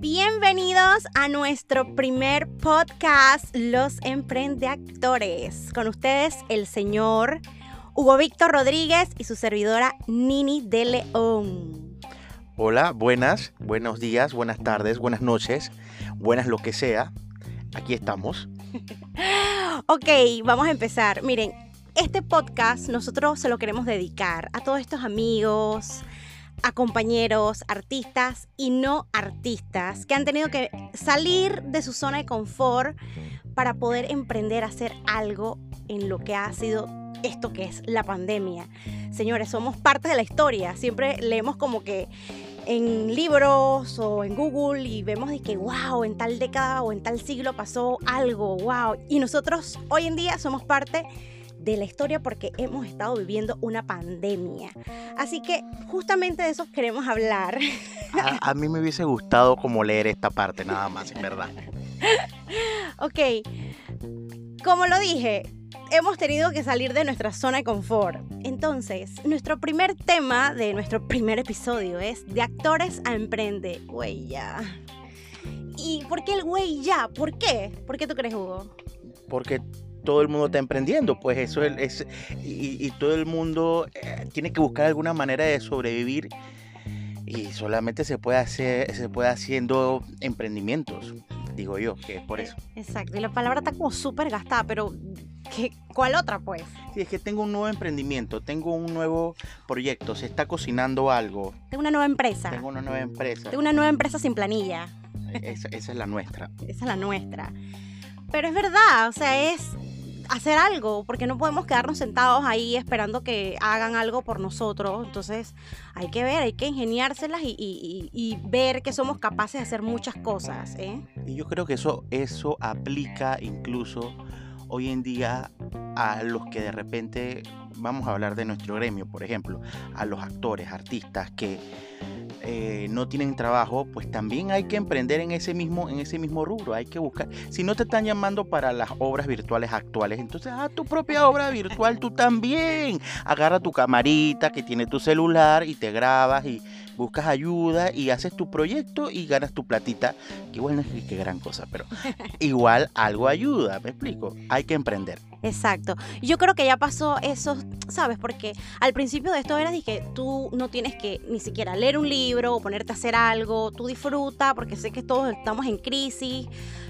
Bienvenidos a nuestro primer podcast, Los Emprendeactores. Con ustedes, el señor Hugo Víctor Rodríguez y su servidora Nini de León. Hola, buenas, buenos días, buenas tardes, buenas noches, buenas lo que sea. Aquí estamos. ok, vamos a empezar. Miren, este podcast nosotros se lo queremos dedicar a todos estos amigos, a compañeros, artistas y no artistas que han tenido que salir de su zona de confort para poder emprender a hacer algo en lo que ha sido esto que es la pandemia. Señores, somos parte de la historia. Siempre leemos como que en libros o en Google y vemos de que, wow, en tal década o en tal siglo pasó algo, wow. Y nosotros hoy en día somos parte la historia porque hemos estado viviendo una pandemia. Así que justamente de eso queremos hablar. A, mí me hubiese gustado como leer esta parte nada más, en verdad. ok, como lo dije, hemos tenido que salir de nuestra zona de confort. Entonces, nuestro primer tema de nuestro primer episodio es de actores a emprende. Güey, ya. ¿Y por qué el güey ya? ¿Por qué? ¿Por qué tú crees, Hugo? Porque todo el mundo está emprendiendo, pues eso es, y, todo el mundo eh, tiene que buscar alguna manera de sobrevivir y solamente se puede hacer, se puede haciendo emprendimientos, digo yo, que es por eso. Exacto, y la palabra está como súper gastada, pero ¿qué, ¿cuál otra pues? Sí, es que tengo un nuevo emprendimiento, tengo un nuevo proyecto, se está cocinando algo. Tengo una nueva empresa. Tengo una nueva empresa. Tengo una nueva empresa sin planilla. esa es la nuestra. Esa es la nuestra. Pero es verdad, o sea, es hacer algo, porque no podemos quedarnos sentados ahí esperando que hagan algo por nosotros. Entonces hay que ver, hay que ingeniárselas y, ver que somos capaces de hacer muchas cosas. ¿eh? Y yo creo que eso, eso aplica incluso hoy en día a los que de repente, vamos a hablar de nuestro gremio, por ejemplo, a los actores, artistas que eh, no tienen trabajo, pues también hay que emprender en ese mismo, en ese mismo rubro. Hay que buscar. Si no te están llamando para las obras virtuales actuales, entonces haz tu propia obra virtual tú también. Agarra tu camarita que tiene tu celular y te grabas y buscas ayuda y haces tu proyecto y ganas tu platita. Que igual no es que gran cosa, pero igual algo ayuda, ¿me explico? Hay que emprender. Exacto. Yo creo que ya pasó eso, ¿sabes? Porque al principio de esto era que tú no tienes que ni siquiera leer un libro o ponerte a hacer algo, tú disfruta, porque sé que todos estamos en crisis.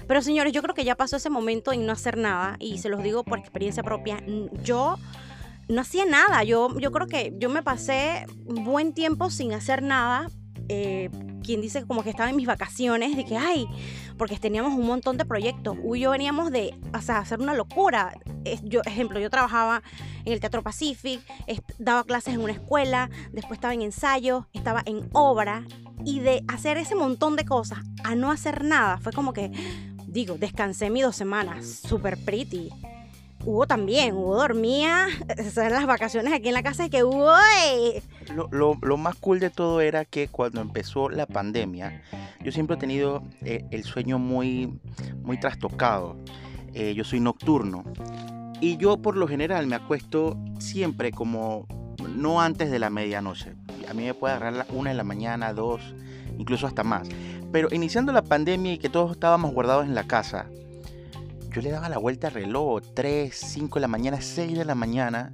Pero señores, yo creo que ya pasó ese momento en no hacer nada, y se los digo por experiencia propia. Yo no hacía nada. Yo, yo creo que yo me pasé buen tiempo sin hacer nada. Eh, quien dice como que estaba en mis vacaciones, de que, ay, porque teníamos un montón de proyectos. Uy, yo veníamos de, o sea, hacer una locura. Yo, ejemplo, yo trabajaba en el Teatro Pacific, daba clases en una escuela, después estaba en ensayo, estaba en obra, y de hacer ese montón de cosas a no hacer nada, fue como que, digo, descansé mis dos semanas, super pretty. Hugo también, Hugo dormía, en las vacaciones aquí en la casa, y que Hugo... Lo, lo, más cool de todo era que cuando empezó la pandemia, yo siempre he tenido eh, el sueño muy, muy trastocado. Eh, yo soy nocturno. Y yo por lo general me acuesto siempre como no antes de la medianoche. A mí me puede agarrar la una de la mañana, dos, incluso hasta más. Pero iniciando la pandemia y que todos estábamos guardados en la casa, yo le daba la vuelta al reloj, 3, 5 de la mañana, 6 de la mañana,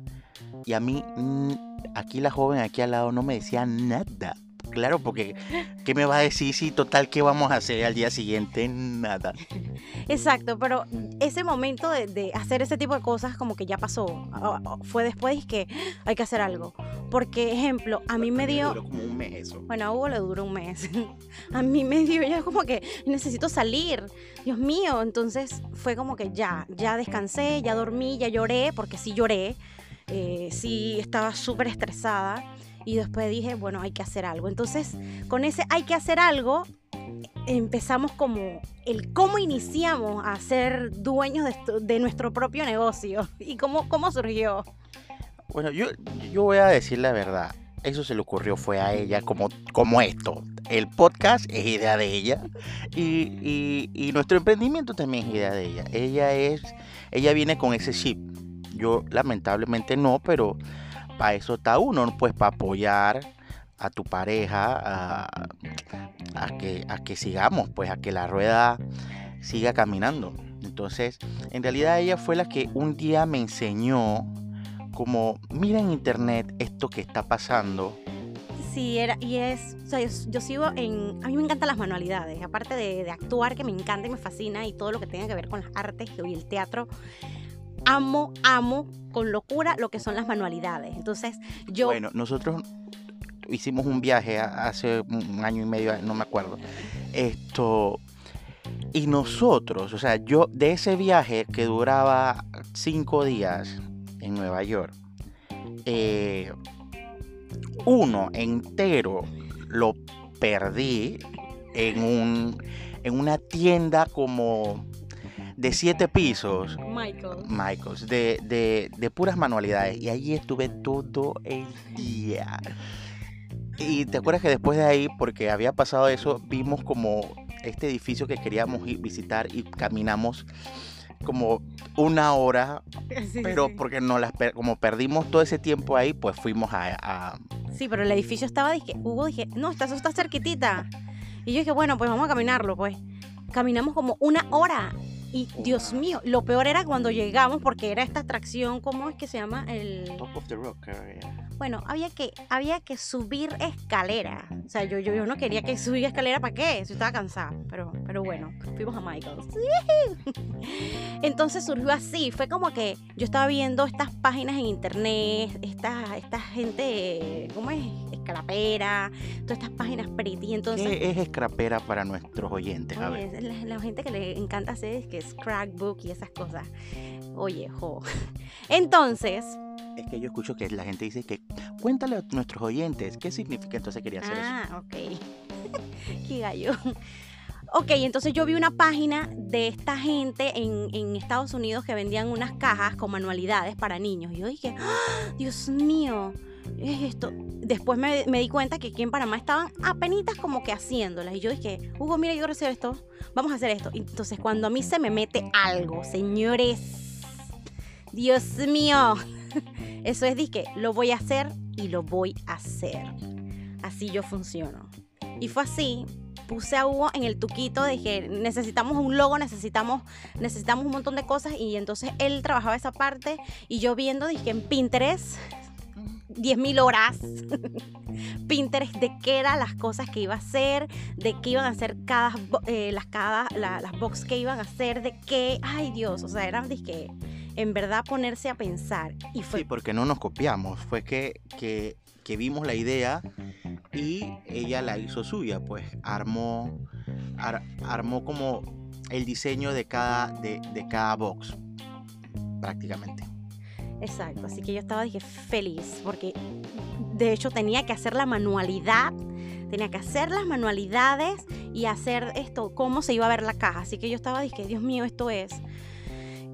y a mí, mm, aquí la joven aquí al lado no me decía nada. Claro, porque ¿qué me va a decir si total qué vamos a hacer al día siguiente? Nada. Exacto, pero ese momento de, hacer ese tipo de cosas como que ya pasó. Ah, ah, fue después que hay que hacer algo. Porque, ejemplo, a mí me dio... Duró como un mes eso. Bueno, a Hugo le duró un mes. a mí me dio ya como que necesito salir. Dios mío, entonces fue como que ya, ya descansé, ya dormí, ya lloré, porque sí lloré. Eh, sí estaba súper estresada y después dije, bueno, hay que hacer algo. Entonces, con ese hay que hacer algo, empezamos como el cómo iniciamos a ser dueños de, nuestro propio negocio y cómo, cómo surgió. Bueno, yo, yo voy a decir la verdad. Eso se le ocurrió fue a ella como, como esto. El podcast es idea de ella y, y nuestro emprendimiento también es idea de ella. Ella es, ella viene con ese chip. Yo lamentablemente no, pero para eso está uno, pues para apoyar a tu pareja a, a, que, a que sigamos, pues a que la rueda siga caminando. Entonces, en realidad ella fue la que un día me enseñó como, mira en internet esto que está pasando. Sí, era, y es, o sea, yo, sigo en, a mí me encantan las manualidades, aparte de, de, actuar que me encanta y me fascina y todo lo que tenga que ver con las artes y el teatro, amo, amo con locura lo que son las manualidades. Entonces, yo... Bueno, nosotros hicimos un viaje hace un año y medio, no me acuerdo. Esto. Y nosotros, o sea, yo de ese viaje que duraba cinco días en Nueva York, eh, uno entero lo perdí en, un, en una tienda como de siete pisos. Michael. Michaels, de, de, de puras manualidades. Y allí estuve todo el día. Y te acuerdas que después de ahí, porque había pasado eso, vimos como este edificio que queríamos ir visitar y caminamos como una hora, pero porque no las como perdimos todo ese tiempo ahí, pues fuimos a, Sí, pero el edificio estaba, dije, Hugo dije, no, eso está cerquitita. Y yo dije, bueno, pues vamos a caminarlo, pues. Caminamos como una hora y Dios mío, lo peor era cuando llegamos, porque era esta atracción, ¿cómo es que se llama? El... Top of the Rock. Bueno, había que, había que subir escalera. O sea, yo, yo, yo no quería que subir escalera, ¿para qué? Si estaba cansada. Pero, pero bueno, fuimos a Michael's. Entonces surgió así. Fue como que yo estaba viendo estas páginas en internet, esta, esta gente, ¿cómo es? Escrapera, todas estas páginas pretty. Entonces, ¿Qué es escrapera para nuestros oyentes? A ver. La, la, gente que le encanta hacer es que scrapbook y esas cosas. Oye, jo. Entonces, es que yo escucho que la gente dice que cuéntale a nuestros oyentes qué significa, entonces quería hacer eso. Ah, ok. qué gallo. Ok, entonces yo vi una página de esta gente en, en, Estados Unidos que vendían unas cajas con manualidades para niños. Y yo dije, ¡Ah, Dios mío, es esto. Después me, me, di cuenta que aquí en Panamá estaban apenitas como que haciéndolas. Y yo dije, Hugo, mira, yo hacer esto. Vamos a hacer esto. Entonces cuando a mí se me mete algo, señores, Dios mío, eso es que lo voy a hacer y lo voy a hacer. Así yo funciono. Y fue así. Puse a Hugo en el tuquito, dije, necesitamos un logo, necesitamos, necesitamos un montón de cosas. Y entonces él trabajaba esa parte y yo viendo, dije, en Pinterest, 10.000 horas. Pinterest de qué eran las cosas que iba a hacer, de qué iban a hacer cada, eh, las, cada, las box que iban a hacer, de qué, ay Dios, o sea, eran que en verdad ponerse a pensar. Y fue... Sí, porque no nos copiamos, fue que, que, que vimos la idea y ella la hizo suya, pues armó, armó como el diseño de cada, de, de cada box, prácticamente. Exacto, así que yo estaba dije feliz porque de hecho tenía que hacer la manualidad, tenía que hacer las manualidades y hacer esto, cómo se iba a ver la caja, así que yo estaba dije, Dios mío, esto es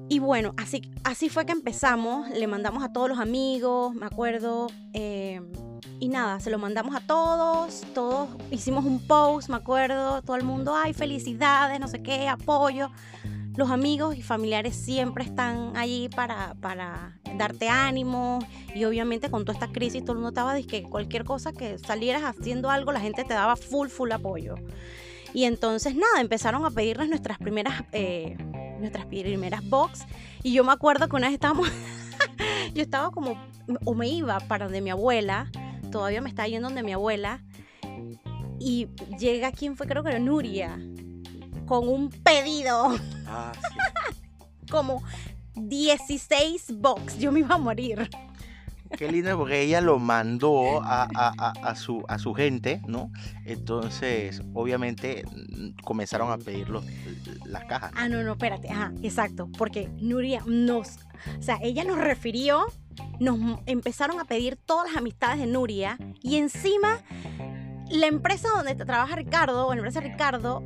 y bueno, así, así fue que empezamos, le mandamos a todos los amigos, me acuerdo, eh, y nada, se lo mandamos a todos, todos hicimos un post, me acuerdo, todo el mundo, ay, felicidades, no sé qué, apoyo. Los amigos y familiares siempre están allí para, darte ánimo y obviamente con toda esta crisis todo el mundo estaba que cualquier cosa que salieras haciendo algo, la gente te daba full, full apoyo. Y entonces nada, empezaron a pedirles nuestras primeras, eh, nuestras primeras box. Y yo me acuerdo que una vez estábamos, yo estaba como, o me iba para donde mi abuela, todavía me estaba yendo donde mi abuela. Y llega, ¿quién fue? Creo que era Nuria, con un pedido. Ah, como 16 box. Yo me iba a morir. Qué lindo porque ella lo mandó a, su, a su gente, ¿no? Entonces, obviamente, comenzaron a pedir las cajas. Ah, no, no, espérate. Ajá, exacto. Porque Nuria nos. O sea, ella nos refirió, nos empezaron a pedir todas las amistades de Nuria y encima la empresa donde trabaja Ricardo, o la empresa Ricardo,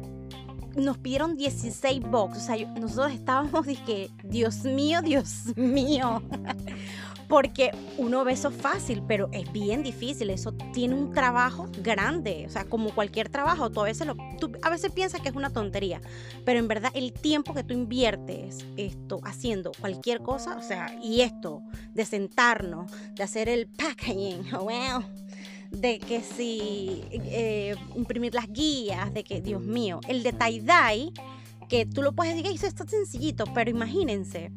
nos pidieron 16 box. O sea, nosotros estábamos, dije, Dios mío, Dios mío. Porque uno ve eso fácil, pero es bien difícil. Eso tiene un trabajo grande. O sea, como cualquier trabajo, tú a veces, piensas que es una tontería, pero en verdad el tiempo que tú inviertes esto haciendo cualquier cosa, o sea, y esto de sentarnos, de hacer el packaging, well, de que si eh, imprimir las guías, de que, Dios mío, el de tie-dye, que tú lo puedes decir, eso está sencillito, pero imagínense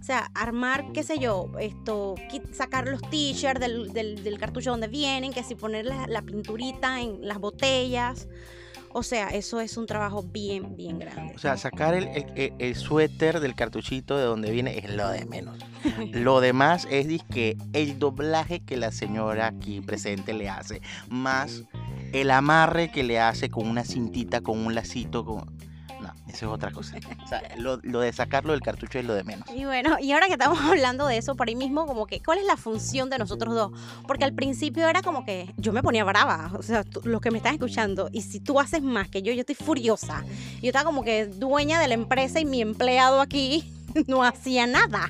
o sea, armar, qué sé yo, esto, sacar los t-shirts del, del, cartucho donde vienen, que si poner la, pinturita en las botellas. O sea, eso es un trabajo bien, bien grande. O sea, sacar el, el, suéter del cartuchito de donde viene es lo de menos. lo demás es que el doblaje que la señora aquí presente le hace, más el amarre que le hace con una cintita, con un lacito, con eso es otra cosa. O sea, lo, de sacarlo del cartucho es lo de menos. Y bueno, y ahora que estamos hablando de eso, por ahí mismo, como que, ¿cuál es la función de nosotros dos? Porque al principio era como que yo me ponía brava, o sea, los que me están escuchando, y si tú haces más que yo, yo estoy furiosa. Yo estaba como que dueña de la empresa y mi empleado aquí no hacía nada.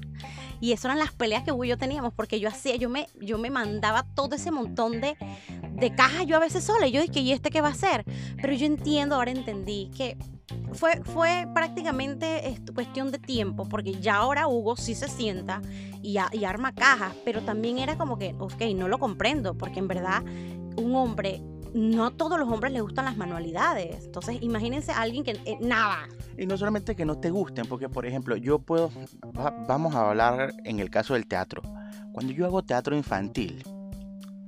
Y eso eran las peleas que yo teníamos, porque yo hacía, yo me, yo me mandaba todo ese montón de, de cajas yo a veces sola. Y yo dije, ¿y este qué va a hacer? Pero yo entiendo, ahora entendí que fue, fue prácticamente cuestión de tiempo, porque ya ahora Hugo sí se sienta y, arma cajas, pero también era como que, ok, no lo comprendo, porque en verdad un hombre no todos los hombres les gustan las manualidades. Entonces, imagínense a alguien que eh, nada. Y no solamente que no te gusten, porque por ejemplo, yo puedo, vamos a hablar en el caso del teatro. Cuando yo hago teatro infantil,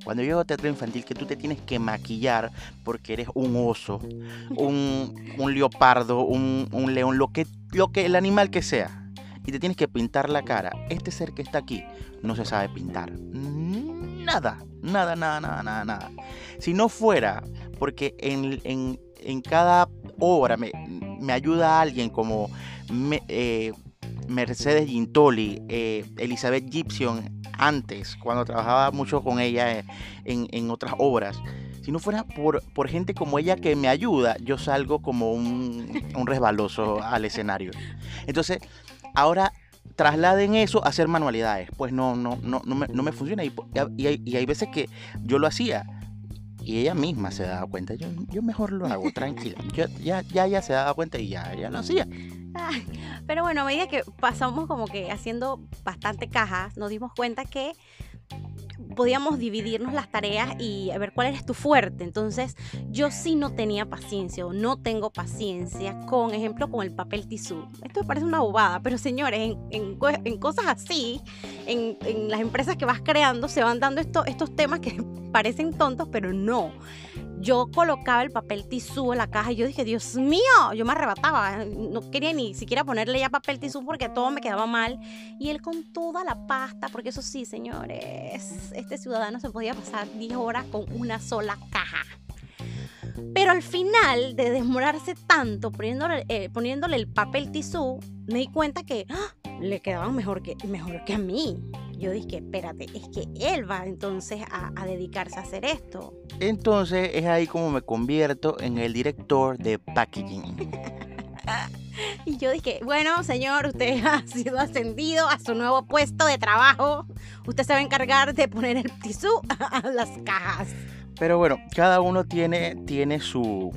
cuando yo hago teatro infantil, que tú te tienes que maquillar porque eres un oso, un, un leopardo, un, un, león, lo que, lo que, el animal que sea, y te tienes que pintar la cara. Este ser que está aquí no se sabe pintar. Nada, nada, nada, nada, nada, nada. Si no fuera porque en, en, en cada obra me, me, ayuda alguien como eh, Mercedes Gintoli, eh, Elizabeth Gibson, antes, cuando trabajaba mucho con ella en, en otras obras. Si no fuera por, por, gente como ella que me ayuda, yo salgo como un, un resbaloso al escenario. Entonces, ahora trasladen eso a hacer manualidades. Pues no, no, no, no, me, no me funciona. Y, y, hay, y, hay, veces que yo lo hacía y ella misma se daba cuenta. Yo, yo mejor lo hago, tranquila. Yo, ya, ya, ya se daba cuenta y ya, ya lo hacía. Pero bueno, a medida que pasamos como que haciendo bastante cajas, nos dimos cuenta que podíamos dividirnos las tareas y a ver cuál eres tu fuerte. Entonces, yo sí no tenía paciencia o no tengo paciencia con, ejemplo, con el papel tisú. Esto me parece una bobada, pero señores, en, cosas así, en, las empresas que vas creando, se van dando esto, estos temas que parecen tontos, pero no yo colocaba el papel tisú en la caja y yo dije, Dios mío, yo me arrebataba, no quería ni siquiera ponerle ya papel tisú porque todo me quedaba mal. Y él con toda la pasta, porque eso sí, señores, este ciudadano se podía pasar 10 horas con una sola caja. Pero al final de demorarse tanto poniéndole, eh, poniéndole el papel tisú, me di cuenta que ¡ah! le quedaban mejor que, mejor que a mí. Yo dije, espérate, es que él va entonces a, a dedicarse a hacer esto. Entonces es ahí como me convierto en el director de packaging. y yo dije, bueno, señor, usted ha sido ascendido a su nuevo puesto de trabajo. Usted se va a encargar de poner el tisú a las cajas. Pero bueno, cada uno tiene, tiene su,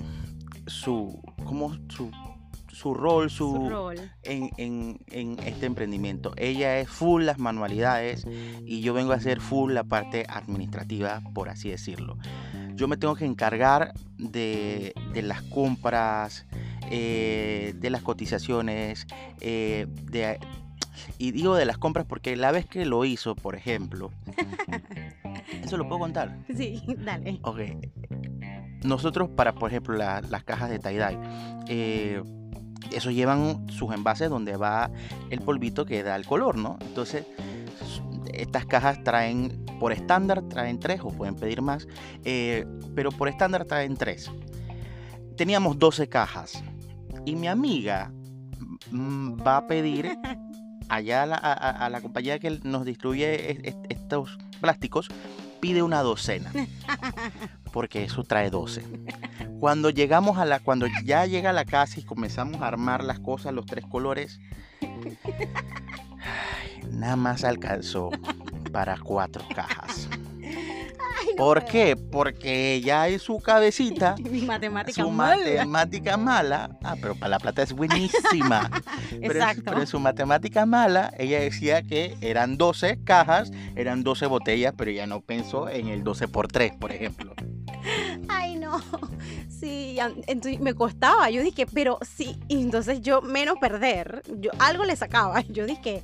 su, como su, su rol, su, rol. En, en, en, este emprendimiento. Ella es full las manualidades y yo vengo a hacer full la parte administrativa, por así decirlo. Yo me tengo que encargar de, de las compras, eh, de las cotizaciones, eh, de, y digo de las compras porque la vez que lo hizo, por ejemplo, ¿eso lo puedo contar? Sí, dale. Ok. Nosotros para, por ejemplo, las cajas de tie-dye, eh, eso llevan sus envases donde va el polvito que da el color, ¿no? Entonces, estas cajas traen, por estándar, traen tres o pueden pedir más, eh, pero por estándar traen tres. Teníamos 12 cajas y mi amiga mm, va a pedir allá a la, compañía que nos distribuye estos plásticos, pide una docena. Porque eso trae 12. Cuando llegamos a la, cuando ya llega a la casa y comenzamos a armar las cosas, los tres colores, nada más alcanzó para cuatro cajas. ¿Por qué? Porque ella en su cabecita, Mi matemática su mala. matemática mala, ah, pero para la plata es buenísima. pero, Exacto. pero en su matemática mala, ella decía que eran 12 cajas, eran 12 botellas, pero ella no pensó en el 12 por 3, por ejemplo. Ay, no. Sí, entonces me costaba. Yo dije, pero sí. Y entonces yo, menos perder, yo algo le sacaba. Yo dije,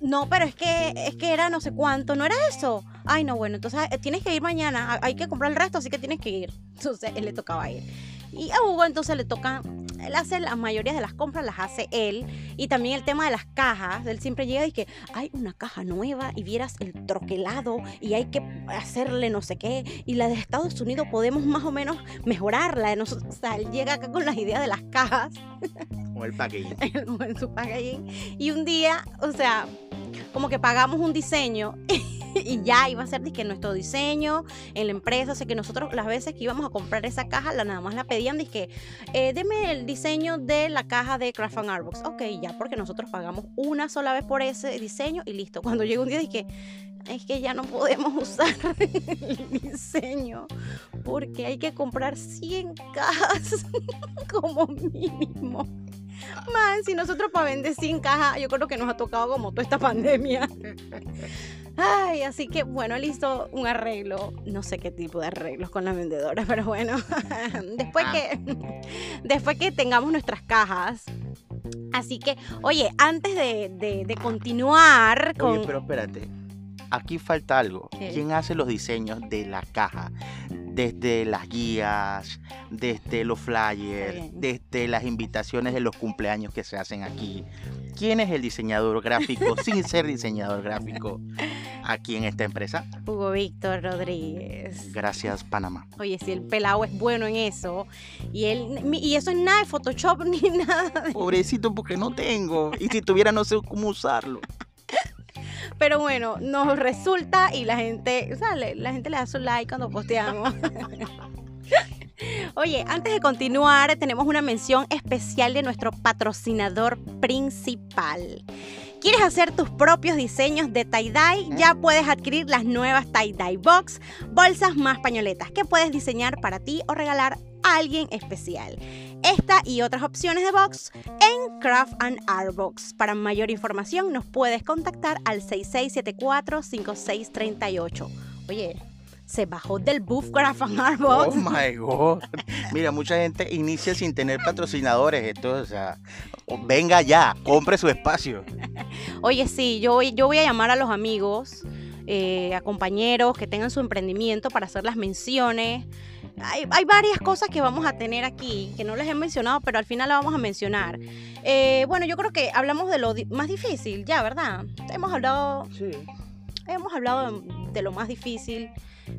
no, pero es que es que era no sé cuánto, no era eso. Ay, no, bueno, entonces eh, tienes que ir mañana. ha- Hay que comprar el resto, así que tienes que ir. Entonces él le tocaba ir. Y a Hugo entonces le toca, él hace la mayoría de las compras, las hace él. Y también el tema de las cajas, él siempre llega y que hay una caja nueva y vieras el troquelado y hay que hacerle no sé qué. Y la de Estados Unidos podemos más o menos mejorarla. Nosotros, o sea, él llega acá con las ideas de las cajas O el packaging. en su packaging. Y un día, o sea, como que pagamos un diseño y ya iba a ser que nuestro diseño en la empresa. O que nosotros las veces que íbamos a comprar esa caja, la nada más la pedían, dije, eh, deme el diseño de la caja de Craft and Artbooks. Ok, ya, porque nosotros pagamos una sola vez por ese diseño y listo. Cuando llegó un día dije, es que ya no podemos usar el diseño porque hay que comprar 100 cajas como mínimo. Man, si nosotros para vender 100 cajas, yo creo que nos ha tocado como toda esta pandemia. Ay, así que bueno, hizo un arreglo, no sé qué tipo de arreglos con la vendedora, pero bueno, después que, después que tengamos nuestras cajas. Así que, oye, antes de, de- de continuar con... Oye, pero espérate. Aquí falta algo. ¿Qué? ¿Quién hace los diseños de la caja? Desde las guías, desde los flyers, desde las invitaciones de los cumpleaños que se hacen aquí. ¿Quién es el diseñador gráfico sin ser diseñador gráfico aquí en esta empresa? Hugo Víctor Rodríguez. Gracias, Panamá. Oye, si el pelado es bueno en eso, y él y eso es nada de Photoshop ni nada. de- Pobrecito, porque no tengo. Y si tuviera, no sé cómo usarlo. Pero bueno, nos resulta y la gente, o sea, la gente le da su like cuando posteamos. Oye, antes de continuar, tenemos una mención especial de nuestro patrocinador principal. ¿Quieres hacer tus propios diseños de tie-dye? Ya puedes adquirir las nuevas tie-dye box, bolsas más pañoletas que puedes diseñar para ti o regalar a alguien especial. Esta y otras opciones de box en Craft and Art Box. Para mayor información nos puedes contactar al 6674-5638. Oye, se bajó del buff Craft and Art Oh my god. Mira, mucha gente inicia sin tener patrocinadores. Esto, o sea, venga ya, compre su espacio. Oye, sí, yo, voy- yo voy a llamar a los amigos, eh, a compañeros que tengan su emprendimiento para hacer las menciones. Hay, hay varias cosas que vamos a tener aquí que no les he mencionado, pero al final las vamos a mencionar. Eh, bueno, yo creo que hablamos de lo di- más difícil, ya, ¿verdad? Hemos hablado Sí. hemos hablado de, de lo más difícil.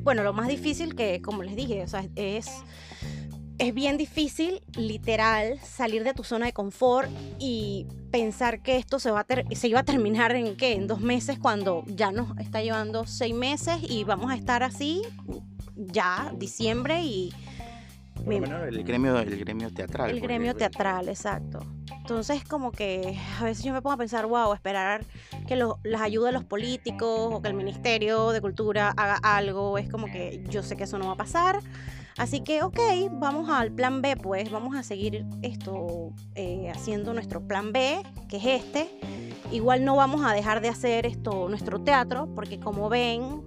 Bueno, lo más difícil que, como les dije, o sea, es, es bien difícil, literal, salir de tu zona de confort y pensar que esto se, va a se iba a terminar en qué, en dos meses, cuando ya nos está llevando seis meses y vamos a estar así ya, diciembre y Por lo menos el gremio, el gremio teatral. el porque- gremio teatral, exacto. Entonces, como que a veces yo me pongo a pensar, wow, esperar que lo- las ayude los políticos o que el Ministerio de Cultura haga algo, es como que yo sé que eso no va a pasar. Así que, ok, vamos al plan B, pues vamos a seguir esto eh, haciendo nuestro plan B, que es este. Igual no vamos a dejar de hacer esto, nuestro teatro, porque como ven,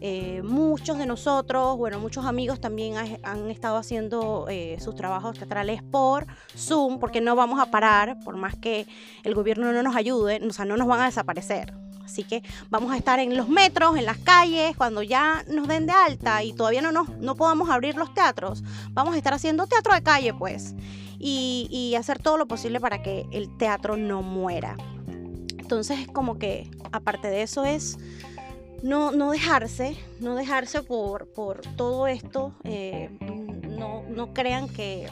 eh, muchos de nosotros, bueno, muchos amigos también ha- han estado haciendo eh, sus trabajos teatrales por Zoom, porque no vamos a parar, por más que el gobierno no nos ayude, o sea, no nos van a desaparecer. Así que vamos a estar en los metros, en las calles, cuando ya nos den de alta y todavía no, nos, no podamos abrir los teatros, vamos a estar haciendo teatro de calle, pues, y, y hacer todo lo posible para que el teatro no muera. Entonces, como que, aparte de eso, es no, no dejarse, no dejarse por, por todo esto. eh, no, no crean que,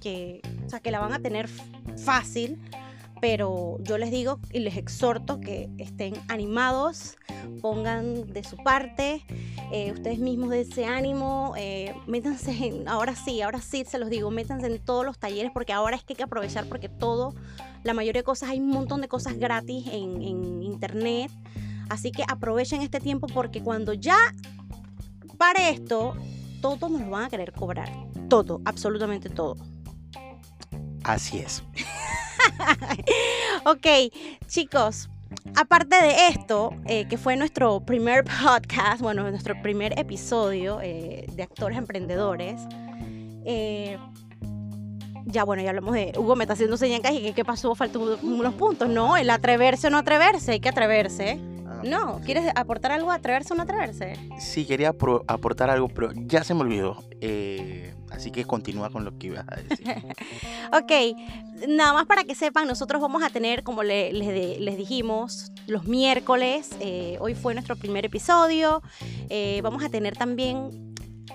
que, o sea, que la van a tener fácil, pero yo les digo y les exhorto que estén animados, pongan de su parte, eh, ustedes mismos de ese ánimo, eh, métanse en, ahora sí, ahora sí se los digo, métanse en todos los talleres porque ahora es que hay que aprovechar porque todo, la mayoría de cosas, hay un montón de cosas gratis en, en internet. Así que aprovechen este tiempo porque cuando ya pare esto, todos nos lo van a querer cobrar. Todo, absolutamente todo. Así es. ok, chicos, aparte de esto, eh, que fue nuestro primer podcast, bueno, nuestro primer episodio eh, de actores emprendedores, eh, ya bueno, ya hablamos de Hugo me está haciendo señas y que qué pasó, faltó unos puntos. No, el atreverse o no atreverse, hay que atreverse. No, ¿quieres aportar algo? ¿Atreverse o no atreverse? Sí, quería aportar algo, pero ya se me olvidó. Eh, así que continúa con lo que ibas a decir. ok, nada más para que sepan, nosotros vamos a tener, como les, dijimos, los miércoles. Eh, hoy fue nuestro primer episodio. Eh, vamos a tener también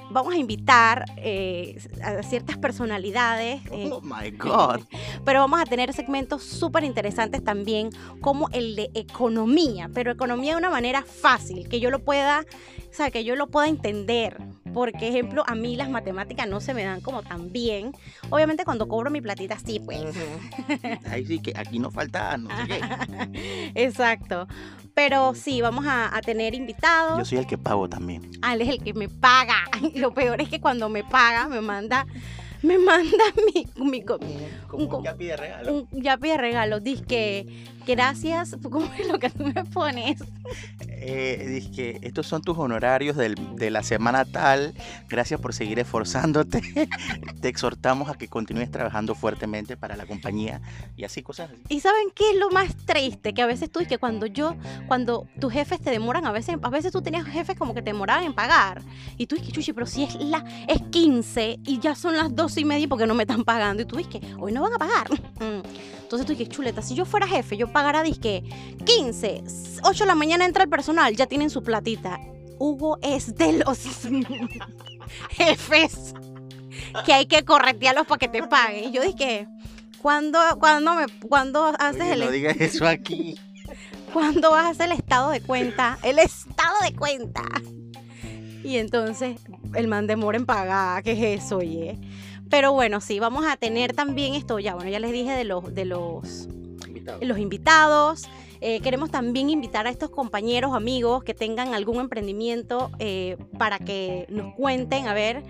vamos a invitar eh, a ciertas personalidades. Eh, oh my God. Pero vamos a tener segmentos súper interesantes también, como el de economía, pero economía de una manera fácil, que yo lo pueda, o sea, que yo lo pueda entender. Por ejemplo, a mí las matemáticas no se me dan como tan bien. Obviamente cuando cobro mi platita sí, pues. Ahí sí que aquí no falta no sé qué. Exacto. Pero sí, vamos a, tener invitados. Yo soy el que pago también. Ah, él es el que me paga. Lo peor es que cuando me paga, me manda me manda mi, mi un, un, yapi de regalo. Un yapi de regalo. Dice que gracias, ¿cómo es lo que tú me pones? Eh, que estos son tus honorarios de la semana tal. Gracias por seguir esforzándote. Te exhortamos a que continúes trabajando fuertemente para la compañía y así cosas. ¿Y saben qué es lo más triste? Que a veces tú, y que cuando yo, cuando tus jefes te demoran, a veces, a veces tú tenías jefes como que te demoraban en pagar. Y tú dices, chuchi, pero si es la, es 15 y ya son las 12 y media porque no me están pagando. Y tú dices que hoy no van a pagar. Entonces tú dices, chuleta, si yo fuera jefe, yo pagara disque 15, 8 de la mañana entra el personal, ya tienen su platita. Hugo es de los jefes que hay que corretearlos para que te paguen. Y yo dije, ¿cuándo, cuando me, cuando haces el... No digas eso aquí. ¿Cuándo vas a hacer el estado de cuenta? El estado de cuenta. Y entonces el man demora en pagar. ¿Qué es eso, oye? Pero bueno, sí, vamos a tener también esto, ya, bueno, ya les dije de los, de los, invitados. Los invitados. Eh, queremos también invitar a estos compañeros, amigos que tengan algún emprendimiento eh, para que nos cuenten, a ver.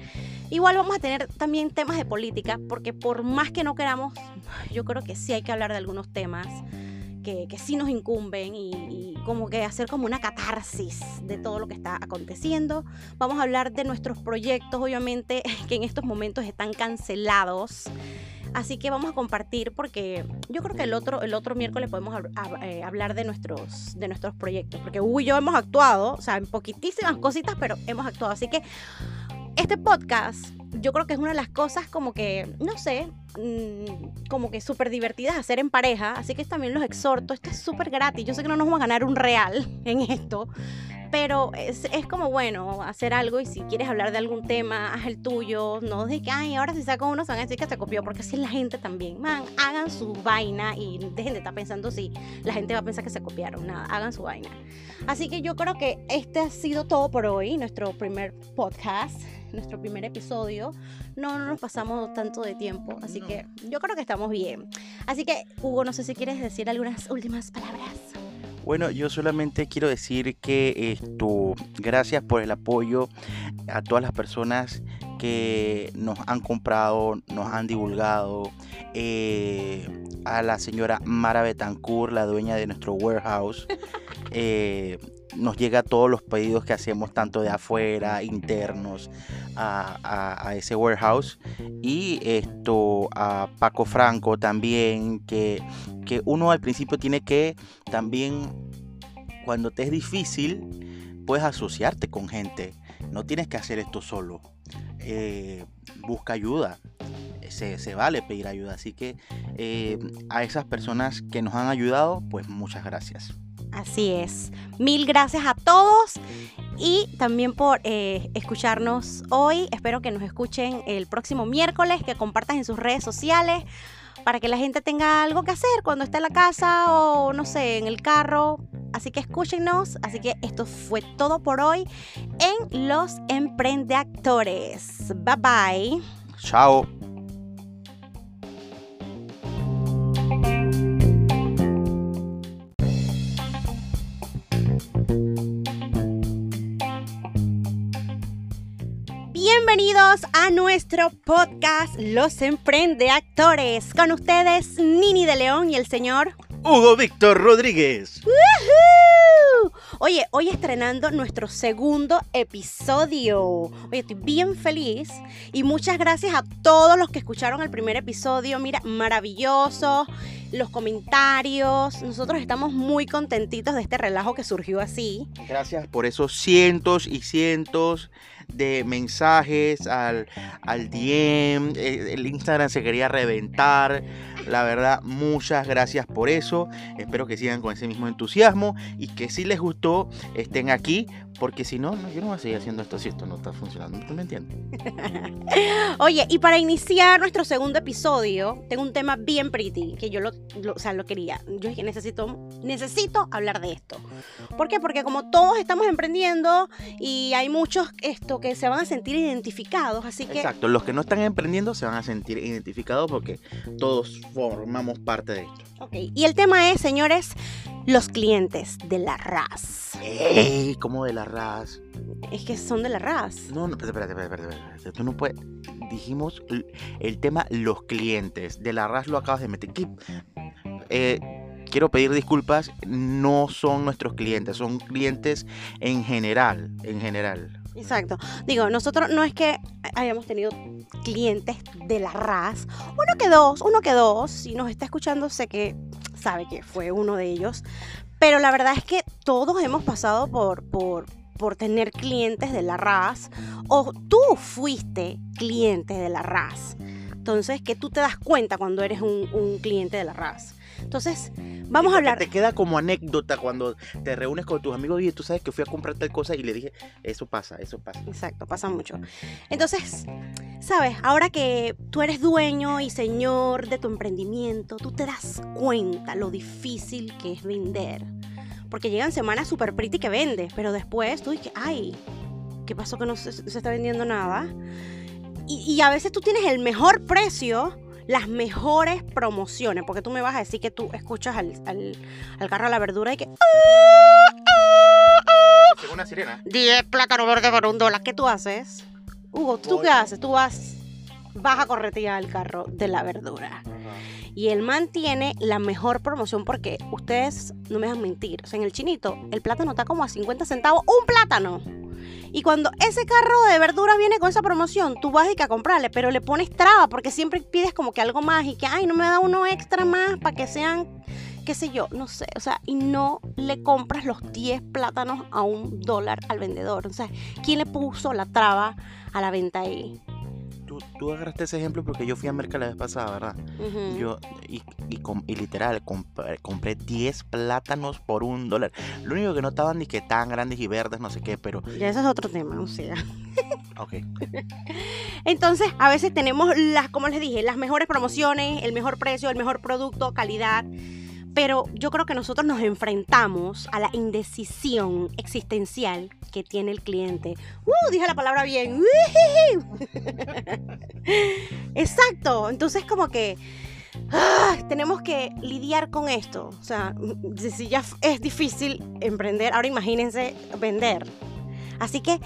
Igual vamos a tener también temas de política, porque por más que no queramos, yo creo que sí hay que hablar de algunos temas que, sí nos incumben y, como que hacer como una catarsis de todo lo que está aconteciendo. Vamos a hablar de nuestros proyectos, obviamente, que en estos momentos están cancelados. Así que vamos a compartir porque yo creo que el otro, el otro miércoles podemos eh, hablar de nuestros, de nuestros proyectos. Porque Hugo y yo hemos actuado, o sea, en poquitísimas cositas, pero hemos actuado. Así que este podcast yo creo que es una de las cosas como que, no sé, mm, como que súper divertidas hacer en pareja. Así que también los exhorto. Esto es súper gratis. Yo sé que no nos vamos a ganar un real en esto. Pero es, es, como bueno hacer algo y si quieres hablar de algún tema, haz el tuyo. No de que, ay, ahora si saco uno se van a decir que se copió. Porque así es la gente también. Man, hagan su vaina y dejen de estar pensando si la gente va a pensar que se copiaron. Nada, hagan su vaina. Así que yo creo que este ha sido todo por hoy, nuestro primer podcast nuestro primer episodio, no, nos pasamos tanto de tiempo, así que yo creo que estamos bien. Así que, Hugo, no sé si quieres decir algunas últimas palabras. Bueno, yo solamente quiero decir que esto, gracias por el apoyo a todas las personas que nos han comprado, nos han divulgado, eh, a la señora Mara Betancourt, la dueña de nuestro warehouse. Eh, nos llega todos los pedidos que hacemos, tanto de afuera, internos, a, ese warehouse. Y esto a Paco Franco también, que, que uno al principio tiene que también, cuando te es difícil, puedes asociarte con gente. No tienes que hacer esto solo. Eh, busca ayuda. Se, vale pedir ayuda. Así que eh, a esas personas que nos han ayudado, pues muchas gracias. Así es. Mil gracias a todos y también por eh, escucharnos hoy. Espero que nos escuchen el próximo miércoles, que compartan en sus redes sociales para que la gente tenga algo que hacer cuando esté en la casa o no sé, en el carro. Así que escúchenos. Así que esto fue todo por hoy en Los Emprendeactores. Bye bye. Chao. Bienvenidos a nuestro podcast Los Emprende Actores. Con ustedes Nini de León y el señor Hugo Víctor Rodríguez. Oye, hoy estrenando nuestro segundo episodio. Oye, estoy bien feliz y muchas gracias a todos los que escucharon el primer episodio. Mira, maravilloso. Los comentarios. Nosotros estamos muy contentitos de este relajo que surgió así. Gracias por esos cientos y cientos de mensajes al, al DM. eh, El Instagram se quería reventar. La verdad, muchas gracias por eso. Espero que sigan con ese mismo entusiasmo y que si les gustó estén aquí. Porque si no, yo no voy a seguir haciendo esto si esto no está funcionando. ¿Tú me entiendes? Oye, y para iniciar nuestro segundo episodio, tengo un tema bien pretty, que yo lo- o sea, lo quería. Yo dije, necesito, necesito hablar de esto. ¿Por qué? Porque como todos estamos emprendiendo y hay muchos esto que se van a sentir identificados, así que Exacto. Los que no están emprendiendo se van a sentir identificados porque todos formamos parte de esto. Ok, y el tema es, señores, los clientes de la RAS. ¡Ey! ¿Cómo de la RAS? Es que son de la RAS. No, no, espérate, espérate, espérate, espérate. Tú no puedes. Dijimos el tema los clientes. De la RAS lo acabas de meter. Eh, quiero pedir disculpas. No son nuestros clientes, son clientes en general. En general. Exacto. Digo, nosotros no es que hayamos tenido clientes de la RAS. Uno que dos, uno que dos. Si nos está escuchando, sé que sabe que fue uno de ellos. Pero la verdad es que todos hemos pasado por, por, por tener clientes de la RAS. O tú fuiste cliente de la RAS. Entonces, que tú te das cuenta cuando eres un, un cliente de la RAS. Entonces, vamos a hablar. Te queda como anécdota cuando te reúnes con tus amigos y tú sabes que fui a comprar tal cosa y le dije, eso pasa, eso pasa. Exacto, pasa mucho. Entonces, sabes, ahora que tú eres dueño y señor de tu emprendimiento, tú te das cuenta lo difícil que es vender. Porque llegan semanas super pretty que vendes, pero después tú dices, ay, ¿qué pasó que no se, se está vendiendo nada? Y, y a veces tú tienes el mejor precio, las mejores promociones, porque tú me vas a decir que tú escuchas al, al, al carro de la verdura y que Tengo una sirena. 10 plátanos verdes por un dólar. ¿Qué tú haces? Hugo, ¿tú Voy. qué haces? Tú vas, vas a corretear el carro de la verdura. Y el man tiene la mejor promoción porque ustedes no me dejan mentir. O sea, en el chinito, el plátano está como a 50 centavos, un plátano. Y cuando ese carro de verduras viene con esa promoción, tú vas a comprarle, pero le pones traba porque siempre pides como que algo más y que, ay, no me da uno extra más para que sean, qué sé yo, no sé. O sea, y no le compras los 10 plátanos a un dólar al vendedor. O sea, ¿quién le puso la traba a la venta ahí? Tú, tú agarraste ese ejemplo porque yo fui a Merca la vez pasada, ¿verdad? Ujú. Yo, y, y com- y literal, compré, compré 10 plátanos por un dólar. Lo único que no estaban ni que tan grandes y verdes, no sé qué, pero. Ya eso es otro tema, o sea. Ok. Entonces, a veces tenemos las, como les dije, las mejores promociones, el mejor precio, el mejor producto, calidad. Pero yo creo que nosotros nos enfrentamos a la indecisión existencial que tiene el cliente. ¡Uh! Dije la palabra bien. Exacto. Entonces, como que ah, tenemos que lidiar con esto. O sea, si ya es difícil emprender, ahora imagínense vender. Así que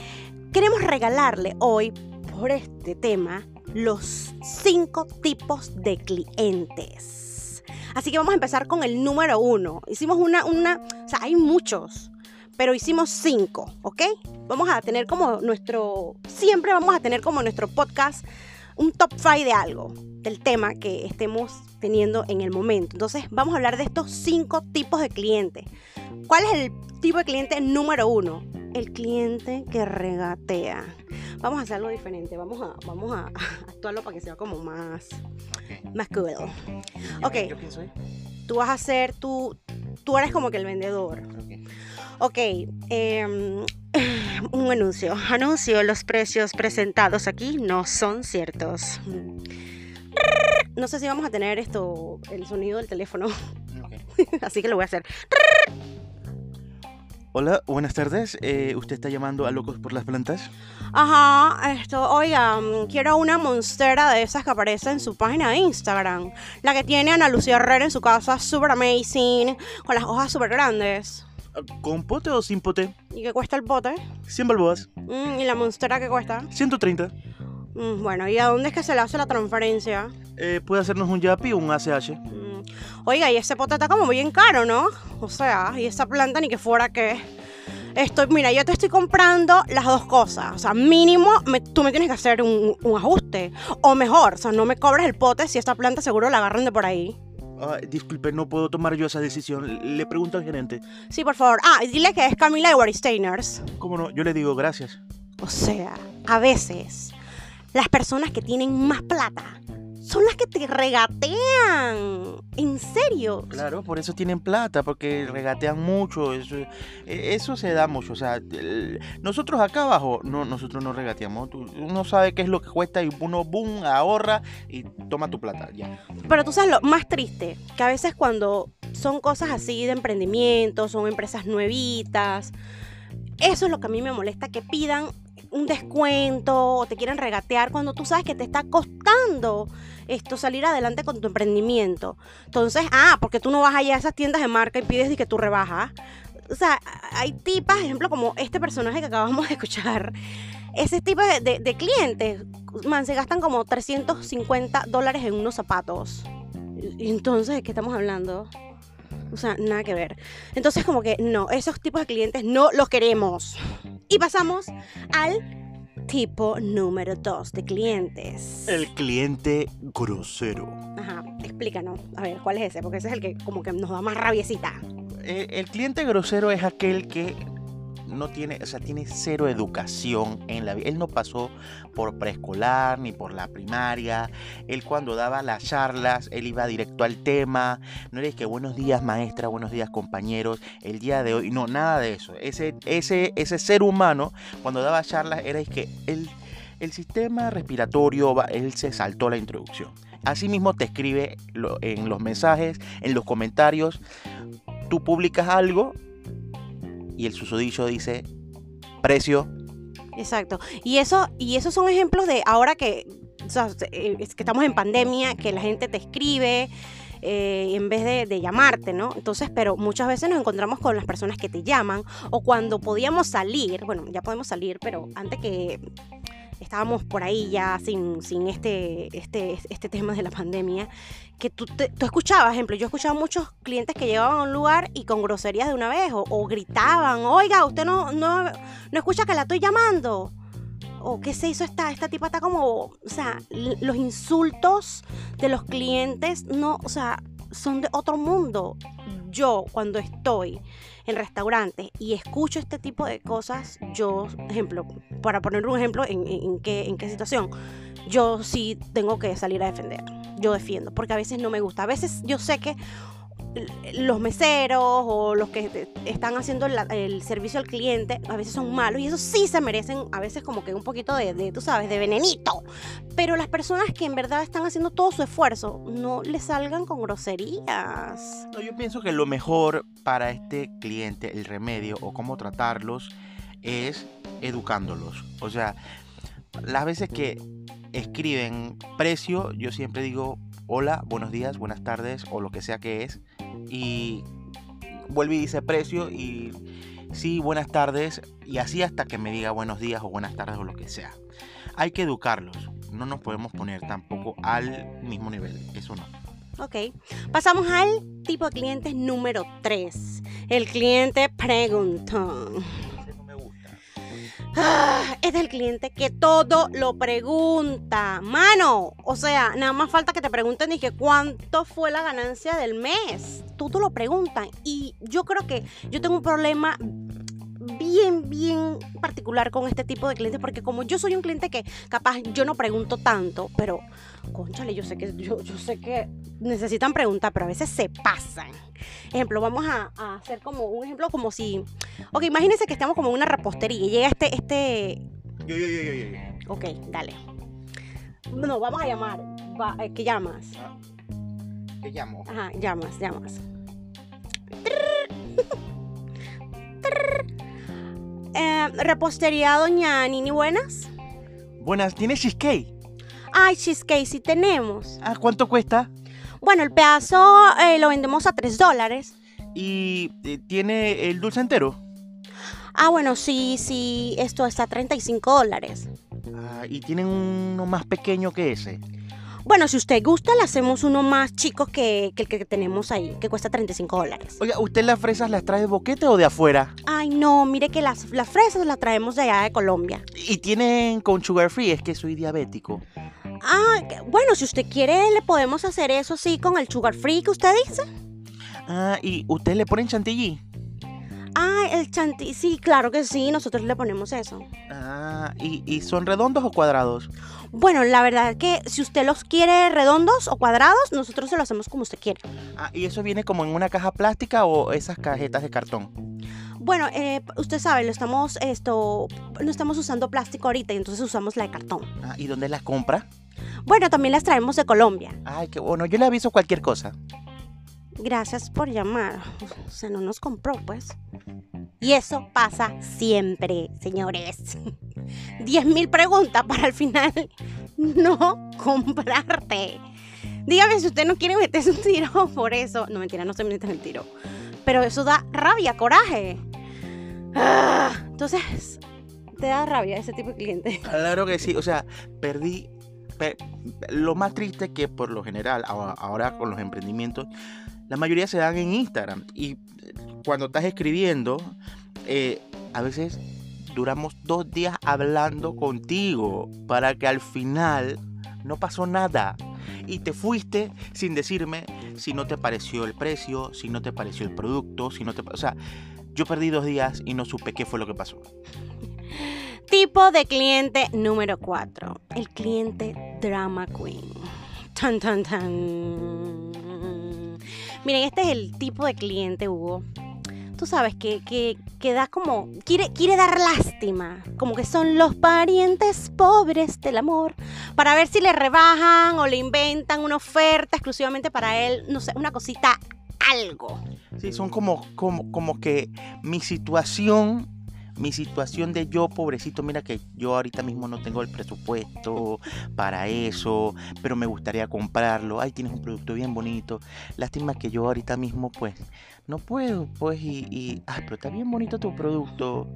queremos regalarle hoy por este tema los cinco tipos de clientes. Así que vamos a empezar con el número uno. Hicimos una, una, o sea, hay muchos, pero hicimos cinco, ¿ok? Vamos a tener como nuestro, siempre vamos a tener como nuestro podcast un top five de algo, del tema que estemos teniendo en el momento. Entonces, vamos a hablar de estos cinco tipos de clientes. ¿Cuál es el tipo de cliente número uno? El cliente que regatea. Vamos a hacer algo diferente. Vamos a, vamos a actuarlo para que sea como más, más cool. ¿Yo- Ok. ¿Yo soy? Tú vas a ser, tú, tú eres como que el vendedor. Ok. Em, un anuncio. Anuncio, los precios presentados aquí no son ciertos. No sé si vamos a tener esto, el sonido del teléfono, así que lo voy a hacer. Hola, buenas tardes. Eh, ¿Usted está llamando a Locos por las Plantas? Ajá, esto, oiga, mm, quiero una monstera de esas que aparece en su página de Instagram. La que tiene Ana Lucía Herrera en su casa, super amazing, con las hojas súper grandes. ¿Con pote o sin pote? ¿Y qué cuesta el pote? 100 balboas. Mm, ¿Y la monstera qué cuesta? 130. Mm, bueno, ¿y a dónde es que se le hace la transferencia? Eh, puede hacernos un Yapi o un ACH. Mm, Oiga, y ese pote está como bien caro, ¿no? O sea, y esa planta ni que fuera que... Estoy, mira, yo te estoy comprando las dos cosas. O sea, mínimo me- tú me tienes que hacer un, un ajuste. O mejor, o sea, no me cobres el pote si esta planta seguro la agarran de por ahí. Ah, disculpe, no puedo tomar yo esa decisión. Le pregunto al gerente. Sí, por favor. Ah, y dile que es Camila de Waristainers. ¿Cómo no? Yo le digo gracias. O sea, a veces las personas que tienen más plata son las que te regatean. En serio. Claro, por eso tienen plata, porque regatean mucho, eso, eso se da mucho. O sea, el- nosotros acá abajo, no, nosotros no regateamos. Uno sabe qué es lo que cuesta y uno, boom, ahorra y toma tu plata. Ya. Pero tú sabes lo más triste, que a veces cuando son cosas así de emprendimiento, son empresas nuevitas, eso es lo que a mí me molesta, que pidan un descuento o te quieren regatear cuando tú sabes que te está costando esto salir adelante con tu emprendimiento. Entonces, ah, porque tú no vas allá a esas tiendas de marca y pides y que tú rebajas. O sea, hay tipas, ejemplo, como este personaje que acabamos de escuchar. Ese tipo de, de- de clientes, man, se gastan como 350 dólares en unos zapatos. Y entonces, ¿de qué estamos hablando? O sea, nada que ver. Entonces, como que no, esos tipos de clientes no los queremos. Y pasamos al tipo número 2 de clientes. El cliente grosero. Ajá, explícanos. A ver, ¿cuál es ese? Porque ese es el que como que nos da más rabiecita. Eh, el cliente grosero es aquel que no tiene, o sea, tiene cero educación en la vida. Él no pasó por preescolar ni por la primaria. Él cuando daba las charlas, él iba directo al tema. No era que buenos días maestra, buenos días compañeros, el día de hoy. No, nada de eso. Ese, ese, ese ser humano cuando daba charlas era que él, el sistema respiratorio, él se saltó la introducción. Asimismo te escribe en los mensajes, en los comentarios, tú publicas algo y el susodicho dice precio. Exacto. Y eso, y esos son ejemplos de ahora que, es que estamos en pandemia, que la gente te escribe. eh, en vez de llamarte, ¿no? Entonces, pero muchas veces nos encontramos con las personas que te llaman o cuando podíamos salir, bueno, ya podemos salir, pero antes que estábamos por ahí ya sin, sin este, este, este tema de la pandemia, que tú, te- tú escuchabas, ejemplo, yo escuchaba muchos clientes que llegaban a un lugar y con groserías de una vez o, o gritaban, oiga, usted no, no, no escucha que la estoy llamando. O qué se hizo esta, esta tipa está como, o sea, los insultos de los clientes no, o sea, son de otro mundo. Yo cuando estoy en restaurantes y escucho este tipo de cosas, yo, ejemplo, para poner un ejemplo en, qué, en qué situación, yo sí tengo que salir a defender. Yo defiendo, porque a veces no me gusta. A veces yo sé que los meseros o los que están haciendo el servicio al cliente a veces son malos y eso sí se merecen a veces como que un poquito de, de, tú sabes, de venenito. Pero las personas que en verdad están haciendo todo su esfuerzo, no le salgan con groserías. No, yo pienso que lo mejor para este cliente, el remedio o cómo tratarlos es educándolos. O sea, las veces que escriben precio, yo siempre digo hola, buenos días, buenas tardes o lo que sea que es. Y vuelve y dice precio y sí, buenas tardes y así hasta que me diga buenos días o buenas tardes o lo que sea. Hay que educarlos. No nos podemos poner tampoco al mismo nivel. Eso no. Ok, pasamos al tipo de clientes número 3, el cliente preguntón. Ah, es el cliente que todo lo pregunta. Mano, o sea, nada más falta que te pregunten y que cuánto fue la ganancia del mes. Todo lo preguntan. Y yo creo que yo tengo un problema bien, bien particular con este tipo de clientes porque como yo soy un cliente que capaz yo no pregunto tanto, pero conchale, yo sé que yo, yo sé que necesitan preguntar, pero a veces se pasan. Ejemplo, vamos a, a hacer como un ejemplo como si, ok, imagínense que estamos como en una repostería y llega este, este, Yo, yo, yo, yo, yo. yo. ok, dale. No, vamos a llamar. Va, eh, ¿Qué llamas? Te llamo. Ajá, llamas, llamas. Eh, repostería Doña Nini Buenas. Buenas, ¿tienes cheesecake? Ay, cheesecake sí tenemos. Ah, ¿cuánto cuesta? Bueno, el pedazo eh, lo vendemos a 3 dólares. ¿Y eh, tiene el dulce entero? Ah, bueno, sí, sí, esto está a 35 dólares. Ah, ¿Y tienen uno más pequeño que ese? Bueno, si usted gusta, le hacemos uno más chico que, que el que tenemos ahí, que cuesta 35 dólares. Oiga, ¿usted las fresas las trae de boquete o de afuera? Ay, no, mire que las, las fresas las traemos de allá de Colombia. ¿Y tienen con sugar free? Es que soy diabético. Ah, bueno, si usted quiere, le podemos hacer eso sí con el sugar free que usted dice. Ah, ¿y usted le ponen chantilly? El chantilly, sí, claro que sí, nosotros le ponemos eso. Ah, ¿y, y son redondos o cuadrados? Bueno, la verdad que si usted los quiere redondos o cuadrados, nosotros se lo hacemos como usted quiere. Ah, ¿y eso viene como en una caja plástica o esas cajetas de cartón? Bueno, eh, usted sabe, lo estamos, esto, no estamos usando plástico ahorita y entonces usamos la de cartón. Ah, ¿y dónde las compra? Bueno, también las traemos de Colombia. Ay, qué bueno, yo le aviso cualquier cosa. Gracias por llamar. O sea, no nos compró, pues. Y eso pasa siempre, señores. 10.000 preguntas para al final no comprarte. Dígame si usted no quiere meterse un tiro por eso. No, mentira, no se mete el tiro. Pero eso da rabia, coraje. Ah, entonces, te da rabia ese tipo de cliente. Claro que sí, o sea, perdí. pe- lo más triste es que por lo general, ahora, con los emprendimientos, la mayoría se dan en Instagram. Y cuando estás escribiendo, eh, a veces duramos dos días hablando contigo para que al final no pasó nada. Y te fuiste sin decirme si no te pareció el precio, si no te pareció el producto, si no te... O sea, yo perdí dos días y no supe qué fue lo que pasó. Tipo de cliente número 4. El cliente drama queen. Tan, tan, tan. Miren, este es el tipo de cliente, Hugo. Tú sabes que, que, que da como. Quiere, quiere dar lástima. Como que son los parientes pobres del amor. Para ver si le rebajan o le inventan una oferta exclusivamente para él. No sé, una cosita, algo. Sí, son como, como, como que mi situación, mi situación de yo, pobrecito, mira que yo ahorita mismo no tengo el presupuesto para eso, pero me gustaría comprarlo. Ay, tienes un producto bien bonito. Lástima que yo ahorita mismo, pues, no puedo, pues, y, y ay, pero está bien bonito tu producto.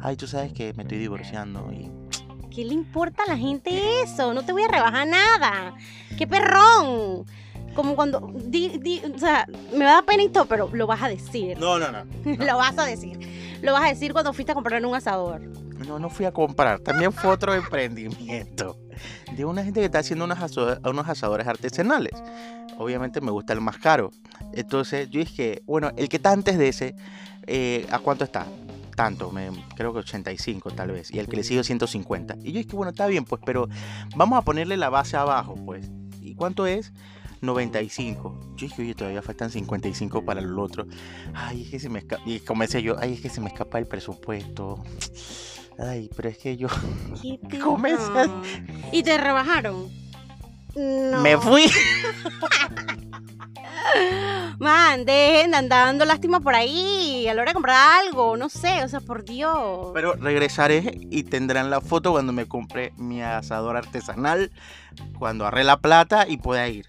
Ay, tú sabes que me estoy divorciando y ¿Qué le importa a la gente eso? No te voy a rebajar nada. ¡Qué perrón! Como cuando. di- di- o sea, me da pena y todo, pero lo vas a decir. No, no, no. lo vas a decir. Lo vas a decir cuando fuiste a comprar un asador. No, no fui a comprar. También fue otro emprendimiento de una gente que está haciendo unos, asadores artesanales. Obviamente me gusta el más caro. Entonces yo dije, bueno, el que está antes de ese, eh, ¿a cuánto está? Tanto, creo que 85 tal vez. Y el que le sigue 150. Y yo dije, bueno, está bien, pues, pero vamos a ponerle la base abajo, pues. ¿Y cuánto es? 95. Yo dije, oye, todavía faltan 55 para el otro. Ay, es que se me escapa. Y comencé yo, ay, es que se me escapa el presupuesto. Ay, pero es que yo ¿Qué te- Comenzas. No. ¿Y te rebajaron? No. me fui. Man, dejen de andar dando lástima por ahí a la hora de comprar algo. No sé, o sea, por Dios. Pero regresaré y tendrán la foto cuando me compré mi asador artesanal, cuando ahorré la plata y pueda ir.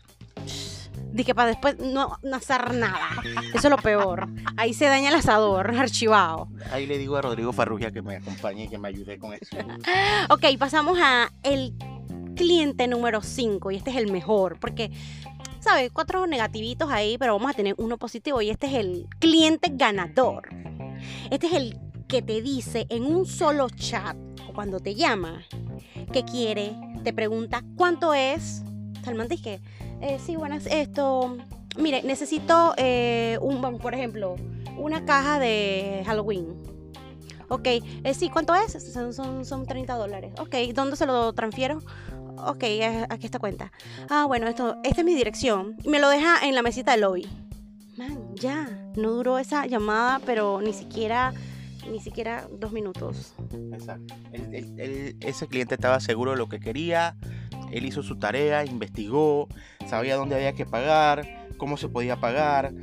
Dije para después no, no hacer nada. Eso es lo peor. Ahí se daña el asador, archivado. Ahí le digo a Rodrigo Farrugia que me acompañe y que me ayude con eso. Ok, pasamos a el cliente número 5 y este es el mejor porque, ¿sabes? Cuatro negativitos ahí, pero vamos a tener uno positivo y este es el cliente ganador. Este es el que te dice en un solo chat o cuando te llama que quiere, te pregunta cuánto es. Salman dice, eh, sí, buenas, esto, mire, necesito eh, un, por ejemplo, una caja de Halloween. Ok, eh, sí, ¿cuánto es? Son, son, son 30 dólares. Ok, ¿dónde se lo transfiero? Ok, eh, aquí está cuenta. Ah, bueno, esto, esta es mi dirección. Me lo deja en la mesita del lobby. Man, ya. No duró esa llamada, pero ni siquiera, ni siquiera dos minutos. Exacto. Ese cliente estaba seguro de lo que quería, él hizo su tarea, investigó, sabía dónde había que pagar, cómo se podía pagar.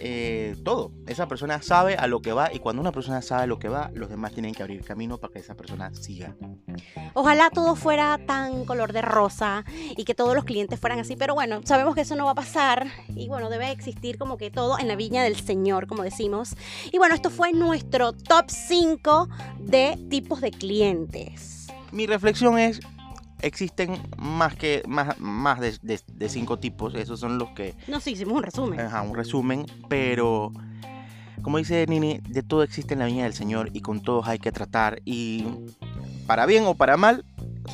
eh, todo. Esa persona sabe a lo que va y cuando una persona sabe a lo que va, los demás tienen que abrir camino para que esa persona siga. Ojalá todo fuera tan color de rosa y que todos los clientes fueran así, pero bueno, sabemos que eso no va a pasar y bueno, debe existir como que todo en la viña del Señor, como decimos. Y bueno, esto fue nuestro top 5 de tipos de clientes. Mi reflexión es, existen más que más, más de, de- de cinco tipos, esos son los que No, sí, hicimos un resumen. Ajá, un resumen, pero como dice Nini, de todo existe en la viña del Señor y con todos hay que tratar y para bien o para mal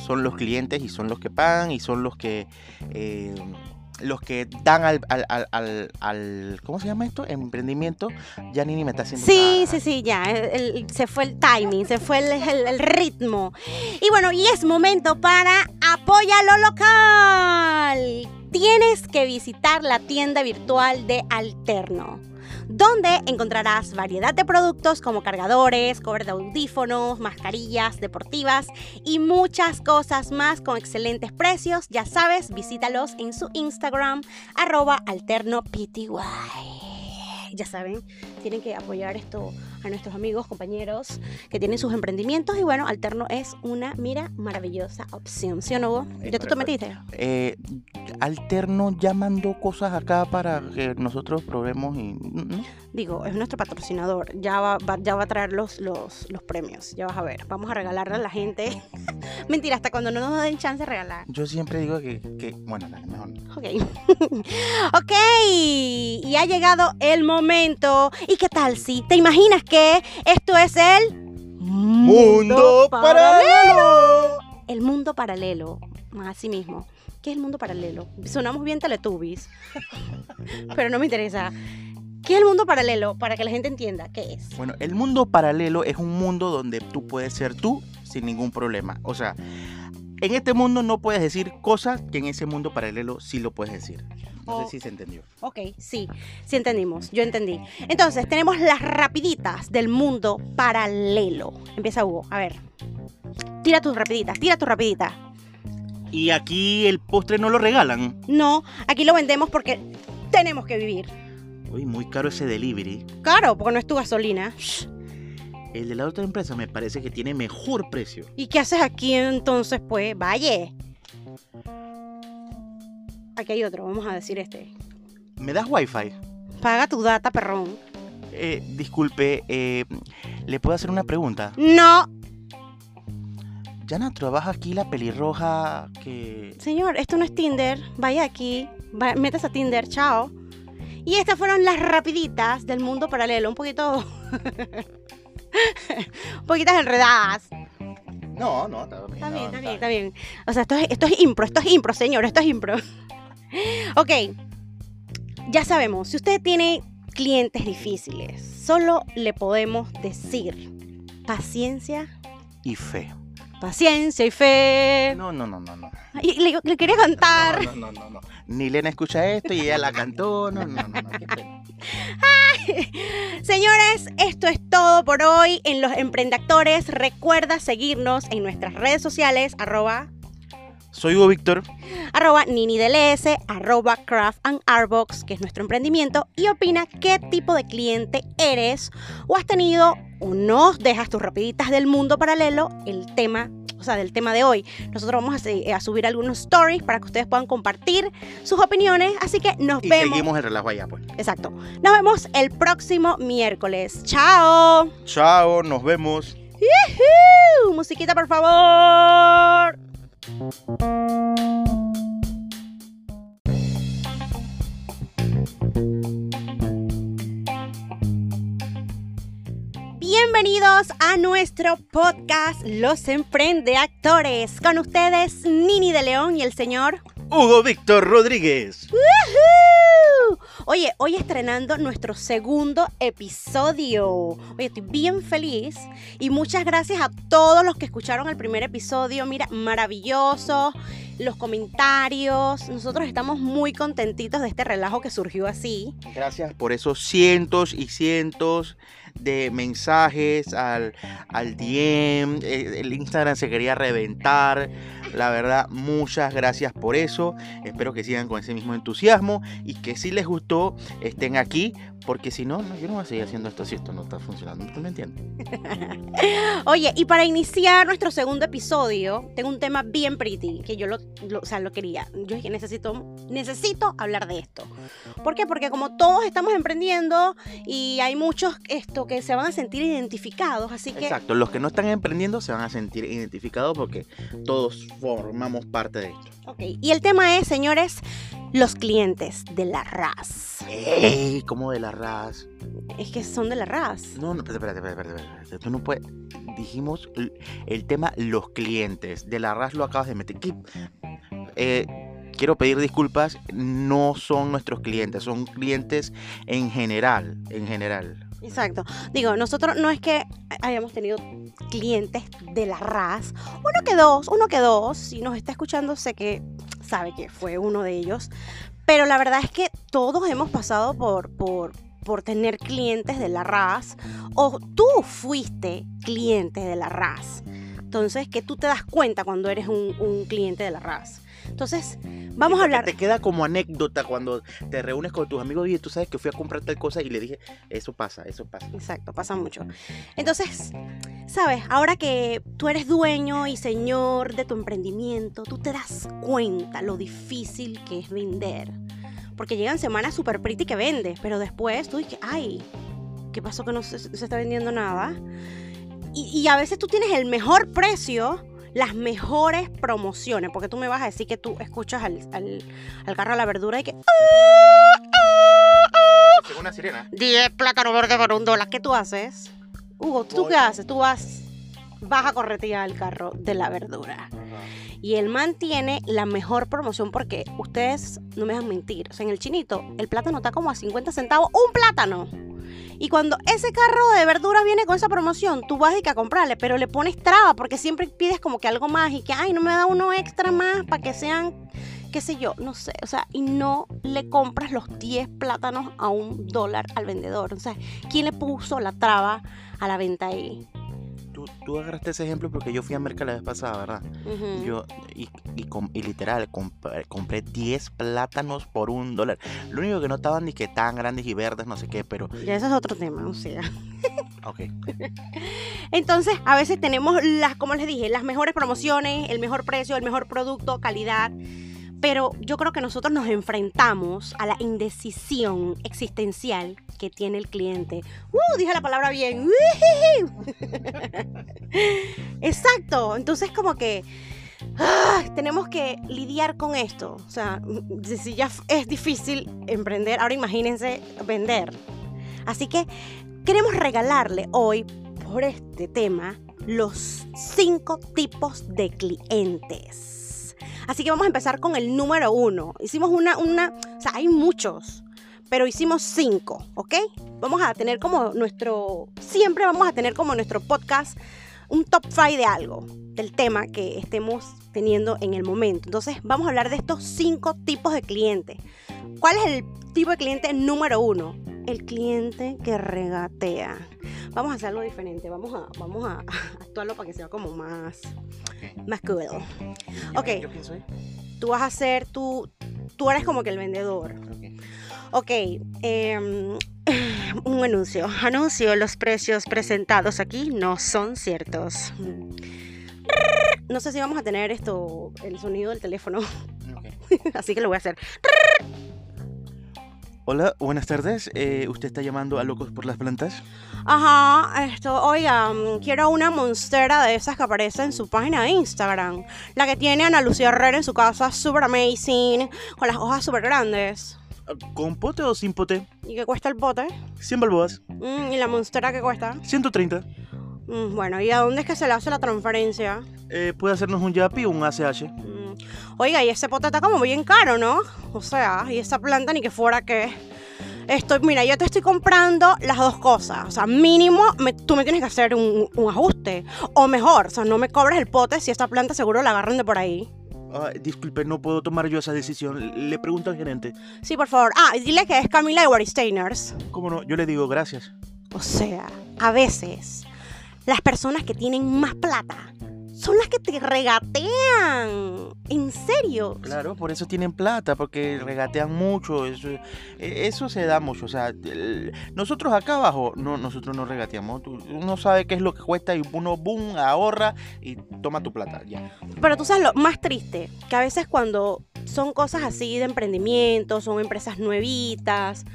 son los clientes y son los que pagan y son los que eh, los que dan al, al, al, al- ¿cómo se llama esto? Emprendimiento. Ya Nini me está haciendo Sí, sí, sí, ya. el- el- se fue el timing, se fue el, el- el ritmo. Y bueno, y es momento para Apoya lo local. Tienes que visitar la tienda virtual de Alterno, donde encontrarás variedad de productos como cargadores, cover de audífonos, mascarillas deportivas y muchas cosas más con excelentes precios. Ya sabes, visítalos en su Instagram, arroba alternopty. Ya saben, tienen que apoyar esto a nuestros amigos, compañeros que tienen sus emprendimientos. Y bueno, Alterno es una, mira, maravillosa opción. ¿Sí o no? Eh, ¿Ya tú te metiste? Eh, Alterno ya mandó cosas acá para que nosotros probemos y... ¿no? Digo, es nuestro patrocinador. Ya va, va- ya va a traer los, los, los premios. Ya vas a ver. Vamos a regalarle a la gente. Mentira, hasta cuando no nos den chance de regalar. Yo siempre digo que, que bueno, mejor. Ok. ok. Y ha llegado el momento. ¿Y qué tal si te imaginas que esto es el Mundo paralelo. El mundo paralelo. Así mismo. ¿Qué es el mundo paralelo? Sonamos bien Teletubbies. Pero no me interesa. ¿Qué es el mundo paralelo? Para que la gente entienda qué es. Bueno, el mundo paralelo es un mundo donde tú puedes ser tú sin ningún problema. O sea, en este mundo no puedes decir cosas que en ese mundo paralelo sí lo puedes decir. No Oh. sé si se entendió. Ok, sí, sí entendimos, yo entendí. Entonces, tenemos las rapiditas del mundo paralelo. Empieza Hugo, a ver. Tira tus rapiditas, tira tus rapiditas. Y aquí el postre no lo regalan. No, aquí lo vendemos porque tenemos que vivir. Uy, muy caro ese delivery. Claro, porque no es tu gasolina. Shh. El de la otra empresa me parece que tiene mejor precio. ¿Y qué haces aquí entonces, pues? Vaya. Aquí hay otro, vamos a decir este. ¿Me das wifi? Paga tu data, perrón. Eh, disculpe, eh, ¿le puedo hacer una pregunta? No, Yana, trabaja aquí la pelirroja que... señor, esto no es Tinder. Vaya aquí, va, métase a Tinder, chao. Y estas fueron las rapiditas del mundo paralelo, un poquito... un poquitas enredadas. No, no, está bien. Está bien, no, está bien, está bien. O sea, esto es, esto es impro, esto es impro, señor, esto es impro. ok, ya sabemos, si usted tiene clientes difíciles, solo le podemos decir paciencia, Y fe. paciencia y fe. No, no, no, no, no. Y le, le quería cantar. No, no, no, no. Ni Lena escucha esto y ella la cantó. No, no, no, no. Qué pena. Señores, esto es todo por hoy en Los Emprendactores. Recuerda seguirnos en nuestras redes sociales, arroba Soy Hugo Víctor. arroba niniDLS, arroba craft and artbox, que es nuestro emprendimiento, y opina qué tipo de cliente eres o has tenido o no dejas tus rapiditas del mundo paralelo, el tema, o sea, del tema de hoy. Nosotros vamos a, subir algunos stories para que ustedes puedan compartir sus opiniones, así que nos Y vemos. seguimos el relajo allá, pues. Exacto. Nos vemos el próximo miércoles. ¡Chao! Chao, nos vemos. ¡Yujú! Musiquita, por favor. Bienvenidos a nuestro podcast Los Emprende Actores. Con ustedes, Nini de León y el señor. Hugo Víctor Rodríguez. ¡Woohoo! Oye, hoy estrenando nuestro segundo episodio. Oye, estoy bien feliz y muchas gracias a todos los que escucharon el primer episodio. Mira, maravilloso. Los comentarios. Nosotros estamos muy contentitos de este relajo que surgió así. Gracias por esos cientos y cientos de mensajes al, al DM. eh, El Instagram se quería reventar. La verdad, muchas gracias por eso. Espero que sigan con ese mismo entusiasmo y que si les gustó gustó, estén aquí, porque si no, no, yo no voy a seguir haciendo esto si esto no está funcionando. ¿Tú me entiendes? Oye, y para iniciar nuestro segundo episodio, tengo un tema bien pretty, que yo lo, lo- o sea, lo quería. Yo dije, necesito, necesito hablar de esto. ¿Por qué? Porque como todos estamos emprendiendo y hay muchos esto que se van a sentir identificados, así que Exacto, los que no están emprendiendo se van a sentir identificados porque todos formamos parte de esto. Ok, y el tema es, señores, los clientes de la RAS. ¡Ey! ¿Cómo de la RAS? Es que son de la RAS. No, no, espérate, espérate, espérate, espérate. Tú no puedes. Dijimos el tema los clientes. De la RAS lo acabas de meter. Eh, quiero pedir disculpas. No son nuestros clientes, son clientes en general. En general. Exacto. Digo, nosotros no es que hayamos tenido clientes de la RAS. Uno que dos, uno que dos. Si nos está escuchando, sé que sabe que fue uno de ellos. Pero la verdad es que todos hemos pasado por, por, por tener clientes de la RAS. O tú fuiste cliente de la RAS. Entonces, que tú te das cuenta cuando eres un, un cliente de la RAS. Entonces, vamos a hablar. Te queda como anécdota cuando te reúnes con tus amigos y tú sabes que fui a comprar tal cosa y le dije, eso pasa, eso pasa. Exacto, pasa mucho. Entonces, sabes, ahora que tú eres dueño y señor de tu emprendimiento, tú te das cuenta lo difícil que es vender. Porque llegan semanas super pretty que vendes, pero después tú dices, ay, ¿qué pasó que no se, se está vendiendo nada? Y, y a veces tú tienes el mejor precio, las mejores promociones, porque tú me vas a decir que tú escuchas al, al, al carro de la verdura y que Según una sirena. 10 plátanos verdes por un dólar. ¿Qué tú haces? Hugo, ¿tú Voy. qué haces? Tú vas, vas a corretear el carro de la verdura. Y el man tiene la mejor promoción porque ustedes no me dejan mentir. O sea, en el chinito, el plátano está como a 50 centavos, un plátano. Y cuando ese carro de verduras viene con esa promoción, tú vas y que a comprarle, pero le pones traba porque siempre pides como que algo más y que, ay, no me da uno extra más para que sean, qué sé yo, no sé. O sea, y no le compras los 10 plátanos a un dólar al vendedor. O sea, ¿quién le puso la traba a la venta ahí? Tú, tú agarraste ese ejemplo porque yo fui a Merca la vez pasada, ¿verdad? Ujú. Yo, y, y, y literal, compré, compré 10 plátanos por un dólar. Lo único que no estaban ni que tan grandes y verdes, no sé qué, pero. Ya ese es otro tema, o sea. Ok. Entonces, a veces tenemos las, como les dije, las mejores promociones, el mejor precio, el mejor producto, calidad. Pero yo creo que nosotros nos enfrentamos a la indecisión existencial que tiene el cliente. ¡Uh! Dije la palabra bien. Exacto. Entonces, como que ah, tenemos que lidiar con esto. O sea, si ya es difícil emprender, ahora imagínense vender. Así que queremos regalarle hoy, por este tema, los cinco tipos de clientes. Así que vamos a empezar con el número uno. Hicimos una, una, o sea, hay muchos, pero hicimos cinco, ¿ok? Vamos a tener como nuestro, siempre vamos a tener como nuestro podcast un top five de algo, del tema que estemos teniendo en el momento. Entonces, vamos a hablar de estos cinco tipos de clientes. ¿Cuál es el tipo de cliente número uno? El cliente que regatea. Vamos a hacerlo diferente, vamos a, vamos a actuarlo para que sea como más, más cool. Ok. ¿Yo quién soy? Tú vas a ser, tú, tú eres como que el vendedor. Ok, em, un anuncio. Anuncio, los precios presentados aquí no son ciertos. No sé si vamos a tener esto, el sonido del teléfono, así que lo voy a hacer. Hola, buenas tardes. Eh, ¿Usted está llamando a Locos por las Plantas? Ajá, esto, oiga, mm, quiero una monstera de esas que aparece en su página de Instagram. La que tiene Ana Lucía Herrera en su casa, super amazing, con las hojas super grandes. ¿Con pote o sin pote? ¿Y qué cuesta el pote? 100 balboas. Mm, ¿Y la monstera qué cuesta? 130. Mm, bueno, ¿y a dónde es que se le hace la transferencia? Eh, ¿Puede hacernos un Yapi o un ACH? Mm, Oiga, y ese pote está como bien caro, ¿no? O sea, y esa planta ni que fuera que... Estoy, mira, yo te estoy comprando las dos cosas. O sea, mínimo me- tú me tienes que hacer un, un ajuste. O mejor, o sea, no me cobres el pote si esta planta seguro la agarran de por ahí. Ah, disculpe, no puedo tomar yo esa decisión. Le pregunto al gerente. Sí, por favor. Ah, y dile que es Camila de Waristainers. ¿Cómo no? Yo le digo gracias. O sea, a veces las personas que tienen más plata son las que te regatean. En serio. Claro, por eso tienen plata, porque regatean mucho. Eso, e, eso se da mucho. O sea, nosotros acá abajo, no, nosotros no regateamos. Uno sabe qué es lo que cuesta y uno, boom, ahorra y toma tu plata. Ya. Pero tú sabes lo más triste, que a veces cuando son cosas así de emprendimiento, son empresas nuevitas,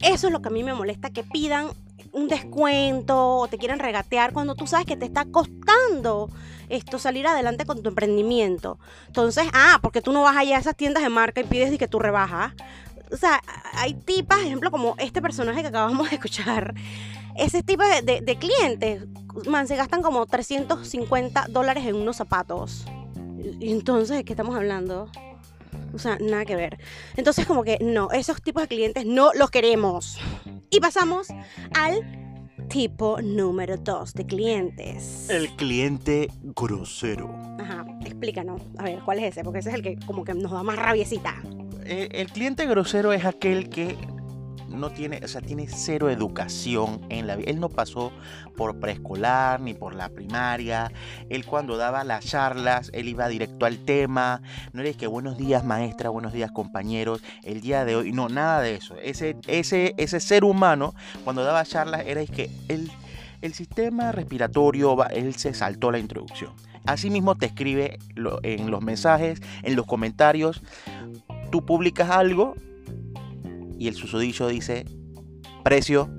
eso es lo que a mí me molesta, que pidan un descuento o te quieren regatear cuando tú sabes que te está costando esto salir adelante con tu emprendimiento. Entonces, ah, porque tú no vas allá a esas tiendas de marca y pides y que tú rebajas. O sea, hay tipas, ejemplo, como este personaje que acabamos de escuchar. Ese tipo de, de clientes, man, se gastan como 350 dólares en unos zapatos. Entonces, ¿de qué estamos hablando? O sea, nada que ver. Entonces, como que no, esos tipos de clientes no los queremos. Y pasamos al tipo número 2 de clientes. El cliente grosero. Ajá, explícanos. A ver, ¿cuál es ese? Porque ese es el que como que nos da más rabiecita. Eh, el cliente grosero es aquel que no tiene, o sea, tiene cero educación en la vida. Él no pasó por preescolar ni por la primaria. Él cuando daba las charlas, él iba directo al tema. No era que buenos días maestra, buenos días compañeros, el día de hoy. No, nada de eso. Ese, ese, ese ser humano, cuando daba charlas, era que él, el sistema respiratorio, él se saltó la introducción. Asimismo te escribe en los mensajes, en los comentarios. Tú publicas algo y el susodicho dice precio.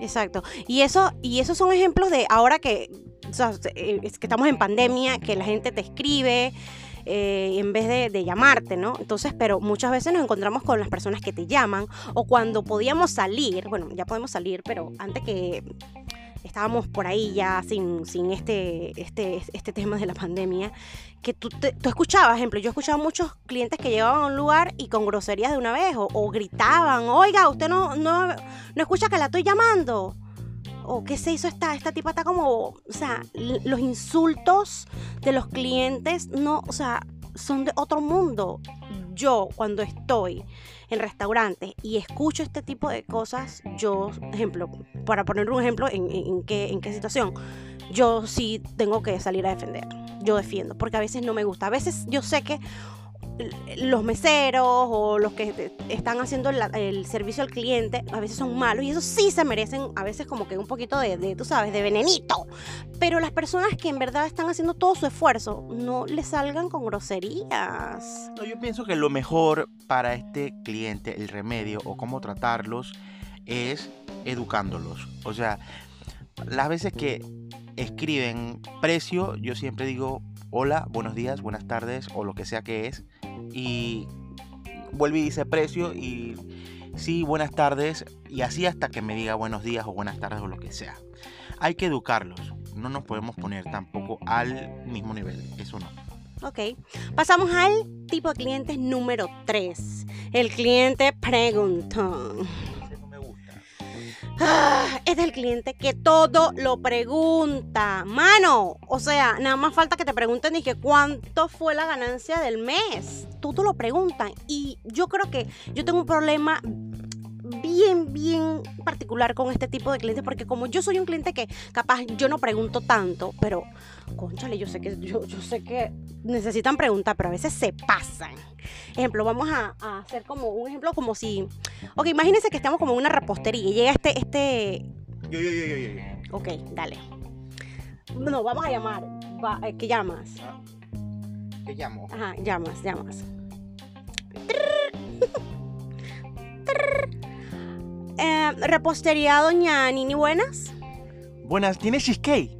Exacto. Y eso, y esos son ejemplos de ahora que, eh, que estamos en pandemia, que la gente te escribe. Eh, en vez de, de, llamarte, ¿no? Entonces, pero muchas veces nos encontramos con las personas que te llaman o cuando podíamos salir, bueno, ya podemos salir, pero antes que estábamos por ahí ya sin, sin este, este, este tema de la pandemia, que tú, tú escuchabas, ejemplo, yo escuchaba muchos clientes que llegaban a un lugar y con groserías de una vez, o, gritaban, oiga, usted no, no, no escucha que la estoy llamando. O qué se hizo esta, esta tipa está como, o sea, los insultos de los clientes, no, o sea, son de otro mundo. Yo cuando estoy en restaurantes y escucho este tipo de cosas, yo, ejemplo, para poner un ejemplo en, qué, en qué situación, yo sí tengo que salir a defender. Yo defiendo, porque a veces no me gusta. A veces yo sé que los meseros o los que están haciendo el, servicio al cliente a veces son malos y eso sí se merecen a veces como que un poquito de, de, tú sabes, de venenito. Pero las personas que en verdad están haciendo todo su esfuerzo no le salgan con groserías. No, yo pienso que lo mejor para este cliente, el remedio o cómo tratarlos es educándolos. O sea, las veces que escriben precio, yo siempre digo hola, buenos días, buenas tardes o lo que sea que es y vuelve y dice precio y sí, buenas tardes y así hasta que me diga buenos días o buenas tardes o lo que sea. Hay que educarlos, no nos podemos poner tampoco al mismo nivel, eso no. Ok, pasamos al tipo de cliente número 3, el cliente preguntón. Ah, es del cliente que todo lo pregunta. Mano, o sea, nada más falta que te pregunten y que cuánto fue la ganancia del mes. Todo lo preguntan. Y yo creo que yo tengo un problema bien, bien particular con este tipo de clientes, porque como yo soy un cliente que capaz yo no pregunto tanto, pero, conchale, yo sé que, yo, yo sé que necesitan preguntar, pero a veces se pasan. Ejemplo, vamos a, hacer como un ejemplo como si, ok, imagínense que estamos como en una repostería y llega este, este... Yo, yo, yo, yo, yo. Ok, dale. No, vamos a llamar. Eh, ¿Qué llamas? Ah, ¿Qué llamo? Ajá, llamas, llamas. Eh, repostería Doña Nini, buenas. Buenas, ¿tienes cheesecake?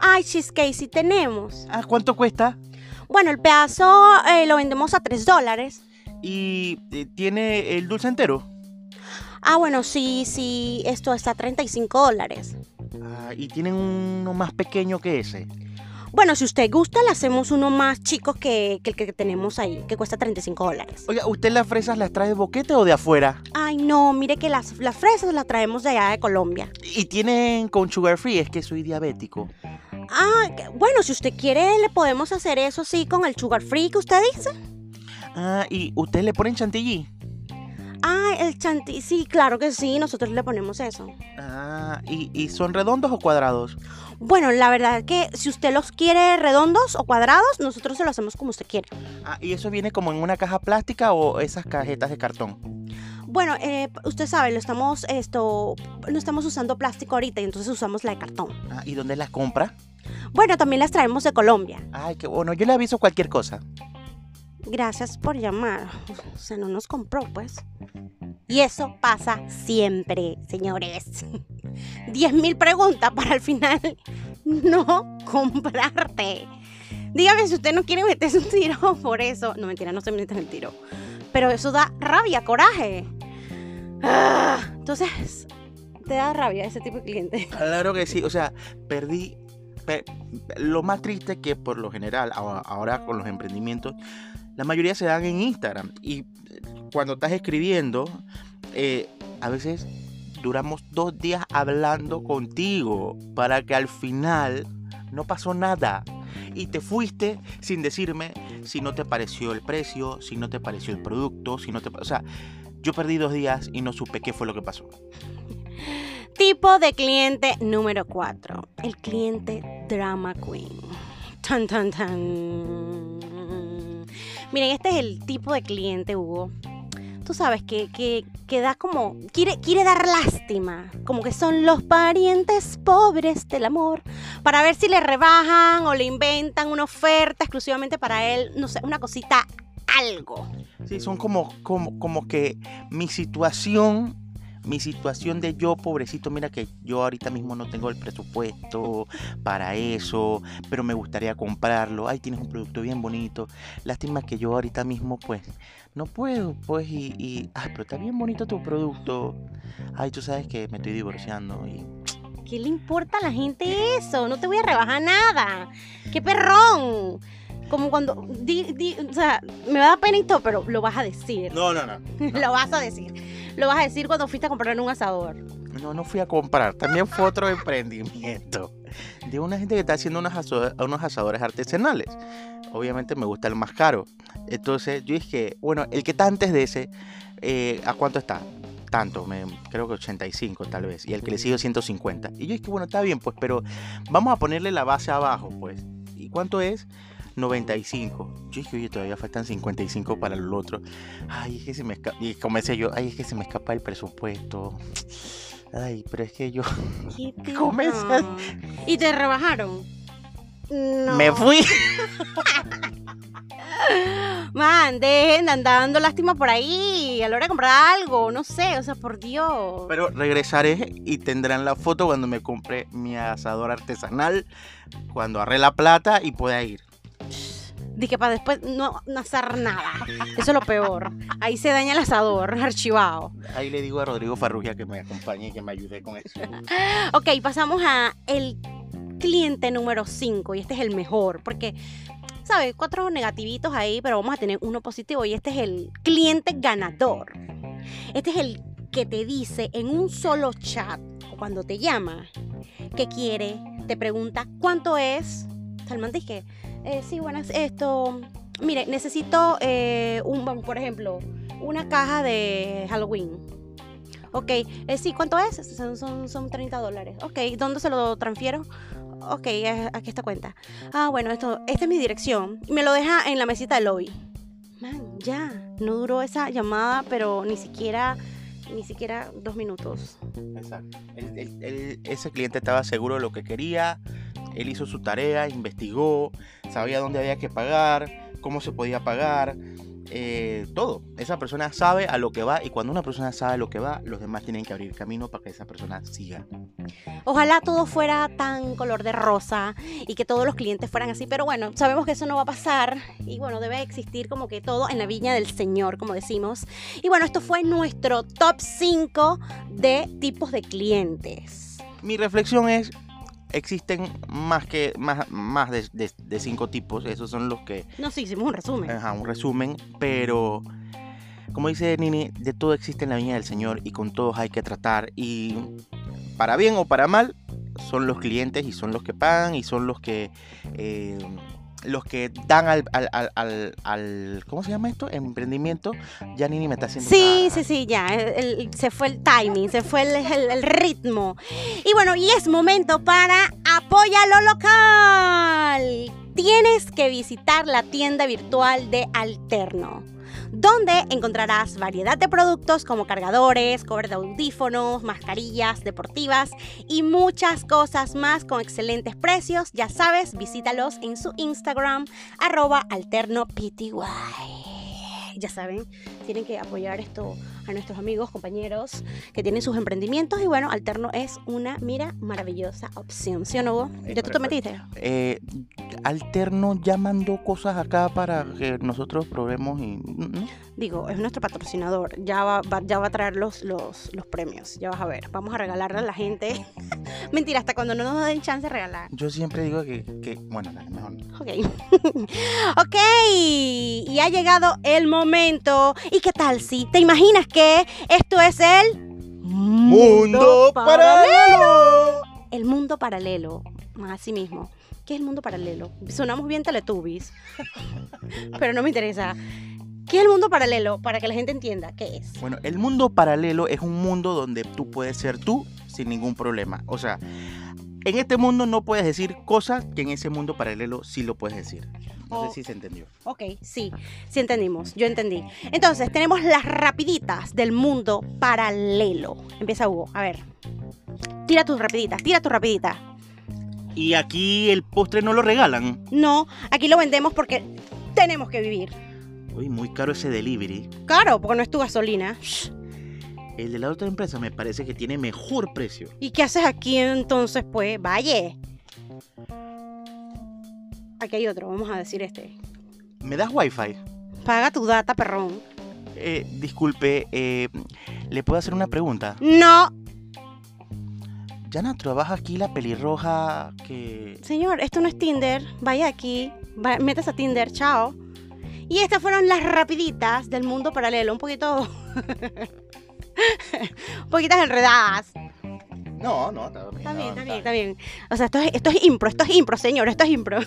Ay, cheesecake sí tenemos. Ah, ¿cuánto cuesta? Bueno, el pedazo eh, lo vendemos a 3 dólares. ¿Y eh, tiene el dulce entero? Ah, bueno, sí, sí, esto está a 35 dólares. Ah, ¿y tienen uno más pequeño que ese? Bueno, si usted gusta, le hacemos uno más chico que, el que tenemos ahí, que cuesta 35 dólares. Oiga, ¿usted las fresas las trae de boquete o de afuera? Ay, no, mire que las, las fresas las traemos de allá de Colombia. ¿Y tienen con sugar free? Es que soy diabético. Ah, bueno, si usted quiere, le podemos hacer eso sí con el sugar free que usted dice. Ah, ¿y usted le ponen chantilly? Ah, el chantilly, sí, claro que sí, nosotros le ponemos eso. Ah, Ah, ¿y, ¿y son redondos o cuadrados? Bueno, la verdad es que si usted los quiere redondos o cuadrados, nosotros se lo hacemos como usted quiere. Ah, ¿y eso viene como en una caja plástica o esas cajetas de cartón? Bueno, eh, usted sabe, lo estamos, esto, no estamos usando plástico ahorita y entonces usamos la de cartón. Ah, ¿y dónde las compra? Bueno, también las traemos de Colombia. Ay, qué bueno, yo le aviso cualquier cosa. Gracias por llamar. O sea, no nos compró, pues. Y eso pasa siempre, señores. 10.000 preguntas para al final no comprarte. Dígame si usted no quiere meterse un tiro por eso. No, mentira, no se mete el tiro. Pero eso da rabia, coraje. Ah, entonces, te da rabia ese tipo de cliente. Claro que sí, o sea, perdí. pe- lo más triste es que por lo general, ahora con los emprendimientos, la mayoría se dan en Instagram. Y eh, cuando estás escribiendo, eh, a veces duramos dos días hablando contigo para que al final no pasó nada. Y te fuiste sin decirme si no te pareció el precio, si no te pareció el producto, si no te... O sea, yo perdí dos días y no supe qué fue lo que pasó. Tipo de cliente número 4. El cliente drama queen. Tan, tan, tan. Miren, este es el tipo de cliente, Hugo. Tú sabes que, que, da como. Quiere, quiere dar lástima. Como que son los parientes pobres del amor. Para ver si le rebajan o le inventan una oferta exclusivamente para él. No sé, una cosita, algo. Sí, son como, como, como que mi situación, mi situación de yo, pobrecito, mira que yo ahorita mismo no tengo el presupuesto para eso, pero me gustaría comprarlo. Ay, tienes un producto bien bonito. Lástima que yo ahorita mismo, pues, no puedo, pues, y, y ay, pero está bien bonito tu producto. Ay, tú sabes que me estoy divorciando y ¿Qué le importa a la gente eso? No te voy a rebajar nada. ¡Qué perrón! Como cuando, di- di- o sea, me da pena y todo, pero lo vas a decir. No, no, no. Lo vas a decir. Lo vas a decir cuando fuiste a comprar un asador. No, no fui a comprar. También fue otro emprendimiento de una gente que está haciendo unos, asadores artesanales. Obviamente me gusta el más caro. Entonces yo dije, bueno, el que está antes de ese, eh, ¿a cuánto está? Tanto, me, creo que 85 tal vez. Y el que le sigue 150. Y yo dije, bueno, está bien, pues, pero vamos a ponerle la base abajo, pues. ¿Y cuánto es? 95. Yo dije, oye, todavía faltan 55 para el otro. Ay, es que se me escapa. Y comencé yo, ay, es que se me escapa el presupuesto. Ay, pero es que yo ¿Qué te- Comienzas. No. ¿Y te rebajaron? No. me fui. Man, dejen de andar dando lástima por ahí a la hora de comprar algo. No sé, o sea, por Dios. Pero regresaré y tendrán la foto cuando me compre mi asador artesanal, cuando ahorré la plata y pueda ir. Dije para después no, no hacer nada. Eso es lo peor. Ahí se daña el asador, archivado. Ahí le digo a Rodrigo Farrugia que me acompañe y que me ayude con eso. Ok, pasamos a el cliente número 5 y este es el mejor porque, ¿sabes? Cuatro negativitos ahí, pero vamos a tener uno positivo y este es el cliente ganador. Este es el que te dice en un solo chat o cuando te llama que quiere, te pregunta cuánto es. Salman dice, eh, sí, buenas, esto, mire, necesito eh, un, bueno, por ejemplo, una caja de Halloween. Ok, eh, sí, ¿cuánto es? Son, son, son 30 dólares. Ok, ¿dónde se lo transfiero? Ok, eh, aquí está cuenta. Ah, bueno, esto, esta es mi dirección. Me lo deja en la mesita del lobby. Man, ya. No duró esa llamada, pero ni siquiera, ni siquiera dos minutos. Exacto. Ese cliente estaba seguro de lo que quería, él hizo su tarea, investigó, sabía dónde había que pagar, cómo se podía pagar, eh, todo. Esa persona sabe a lo que va y cuando una persona sabe a lo que va, los demás tienen que abrir camino para que esa persona siga. Ojalá todo fuera tan color de rosa y que todos los clientes fueran así, pero bueno, sabemos que eso no va a pasar y bueno, debe existir como que todo en la viña del Señor, como decimos. Y bueno, esto fue nuestro top 5 de tipos de clientes. Mi reflexión es, existen más que más, más de, de- de cinco tipos, esos son los que No, sí, hicimos un resumen. Ajá, un resumen, pero como dice Nini, de todo existe en la viña del Señor y con todos hay que tratar y para bien o para mal son los clientes y son los que pagan y son los que eh, los que dan al, al, al, al- al- ¿cómo se llama esto? Emprendimiento, ya Nini me está haciendo Sí, sí, sí, ya. el- el- se fue el timing, se fue el, el- el ritmo. Y bueno, y es momento para Apoya lo local. Tienes que visitar la tienda virtual de Alterno, donde encontrarás variedad de productos como cargadores, cover de audífonos, mascarillas deportivas y muchas cosas más con excelentes precios. Ya sabes, visítalos en su Instagram, arroba alternopty. Ya saben, tienen que apoyar esto a nuestros amigos, compañeros que tienen sus emprendimientos y bueno, Alterno es una, mira, maravillosa opción, ¿sí o no? Eh, ¿Ya tú te metiste? Eh, Alterno ya mandó cosas acá para que nosotros probemos y... ¿no? Digo, es nuestro patrocinador, ya va, va- ya va a traer los, los, los premios, ya vas a ver, vamos a regalarle a la gente. Mentira, hasta cuando no nos den chance de regalar. Yo siempre digo que, que bueno, dale, mejor. Ok. ok. Y ha llegado el momento. ¿Y qué tal si te imaginas que esto es el Mundo paralelo. El mundo paralelo. Así mismo. ¿Qué es el mundo paralelo? Sonamos bien Teletubbies. Pero no me interesa. ¿Qué es el mundo paralelo? Para que la gente entienda qué es. Bueno, el mundo paralelo es un mundo donde tú puedes ser tú sin ningún problema. O sea, en este mundo no puedes decir cosas que en ese mundo paralelo sí lo puedes decir. No sé si se entendió. Ok, sí, sí entendimos, yo entendí. Entonces, tenemos las rapiditas del mundo paralelo. Empieza Hugo, a ver. Tira tus rapiditas, tira tus rapiditas. Y aquí el postre no lo regalan. No, aquí lo vendemos porque tenemos que vivir. Uy, muy caro ese delivery. Claro, porque no es tu gasolina. El de la otra empresa me parece que tiene mejor precio. ¿Y qué haces aquí entonces, pues? Vaya. Aquí hay otro, vamos a decir este. ¿Me das wifi? Paga tu data, perrón. Eh, disculpe, eh, ¿le puedo hacer una pregunta? No, Yana, trabaja aquí la pelirroja que... señor, esto no es Tinder. Vaya aquí, va, metas a Tinder, chao. Y estas fueron las rapiditas del mundo paralelo, un poquito... un poquitas enredadas. No, no, está bien. Está bien, está bien, está bien. O sea, esto es, esto es impro, esto es impro, señor, esto es impro.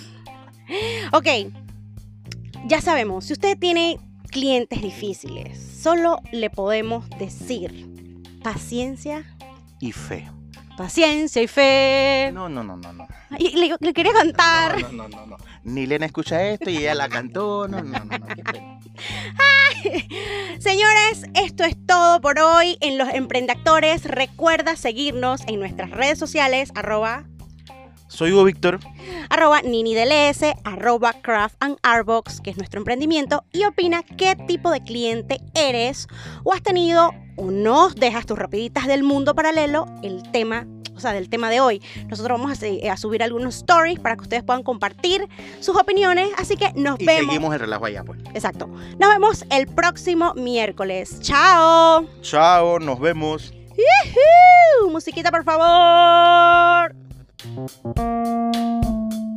Ok, ya sabemos, si usted tiene clientes difíciles, solo le podemos decir paciencia, Y fe. paciencia y fe. No, no, no, no, no. Y le, le quería cantar. No, no, no, no, no. Ni Lena escucha esto y ella la cantó. No, no, no, no. qué pena. Señores, esto es todo por hoy en Los Emprendactores. Recuerda seguirnos en nuestras redes sociales, arroba Soy Hugo Víctor. arroba niniDLS, arroba craft and artbox, que es nuestro emprendimiento, y opina qué tipo de cliente eres o has tenido o no dejas tus rapiditas del mundo paralelo, el tema, o sea, del tema de hoy. Nosotros vamos a, a subir algunos stories para que ustedes puedan compartir sus opiniones, así que nos Y vemos. seguimos el relajo allá, pues. Exacto. Nos vemos el próximo miércoles. ¡Chao! Chao, nos vemos. ¡Yujú! Musiquita, por favor. Thank you.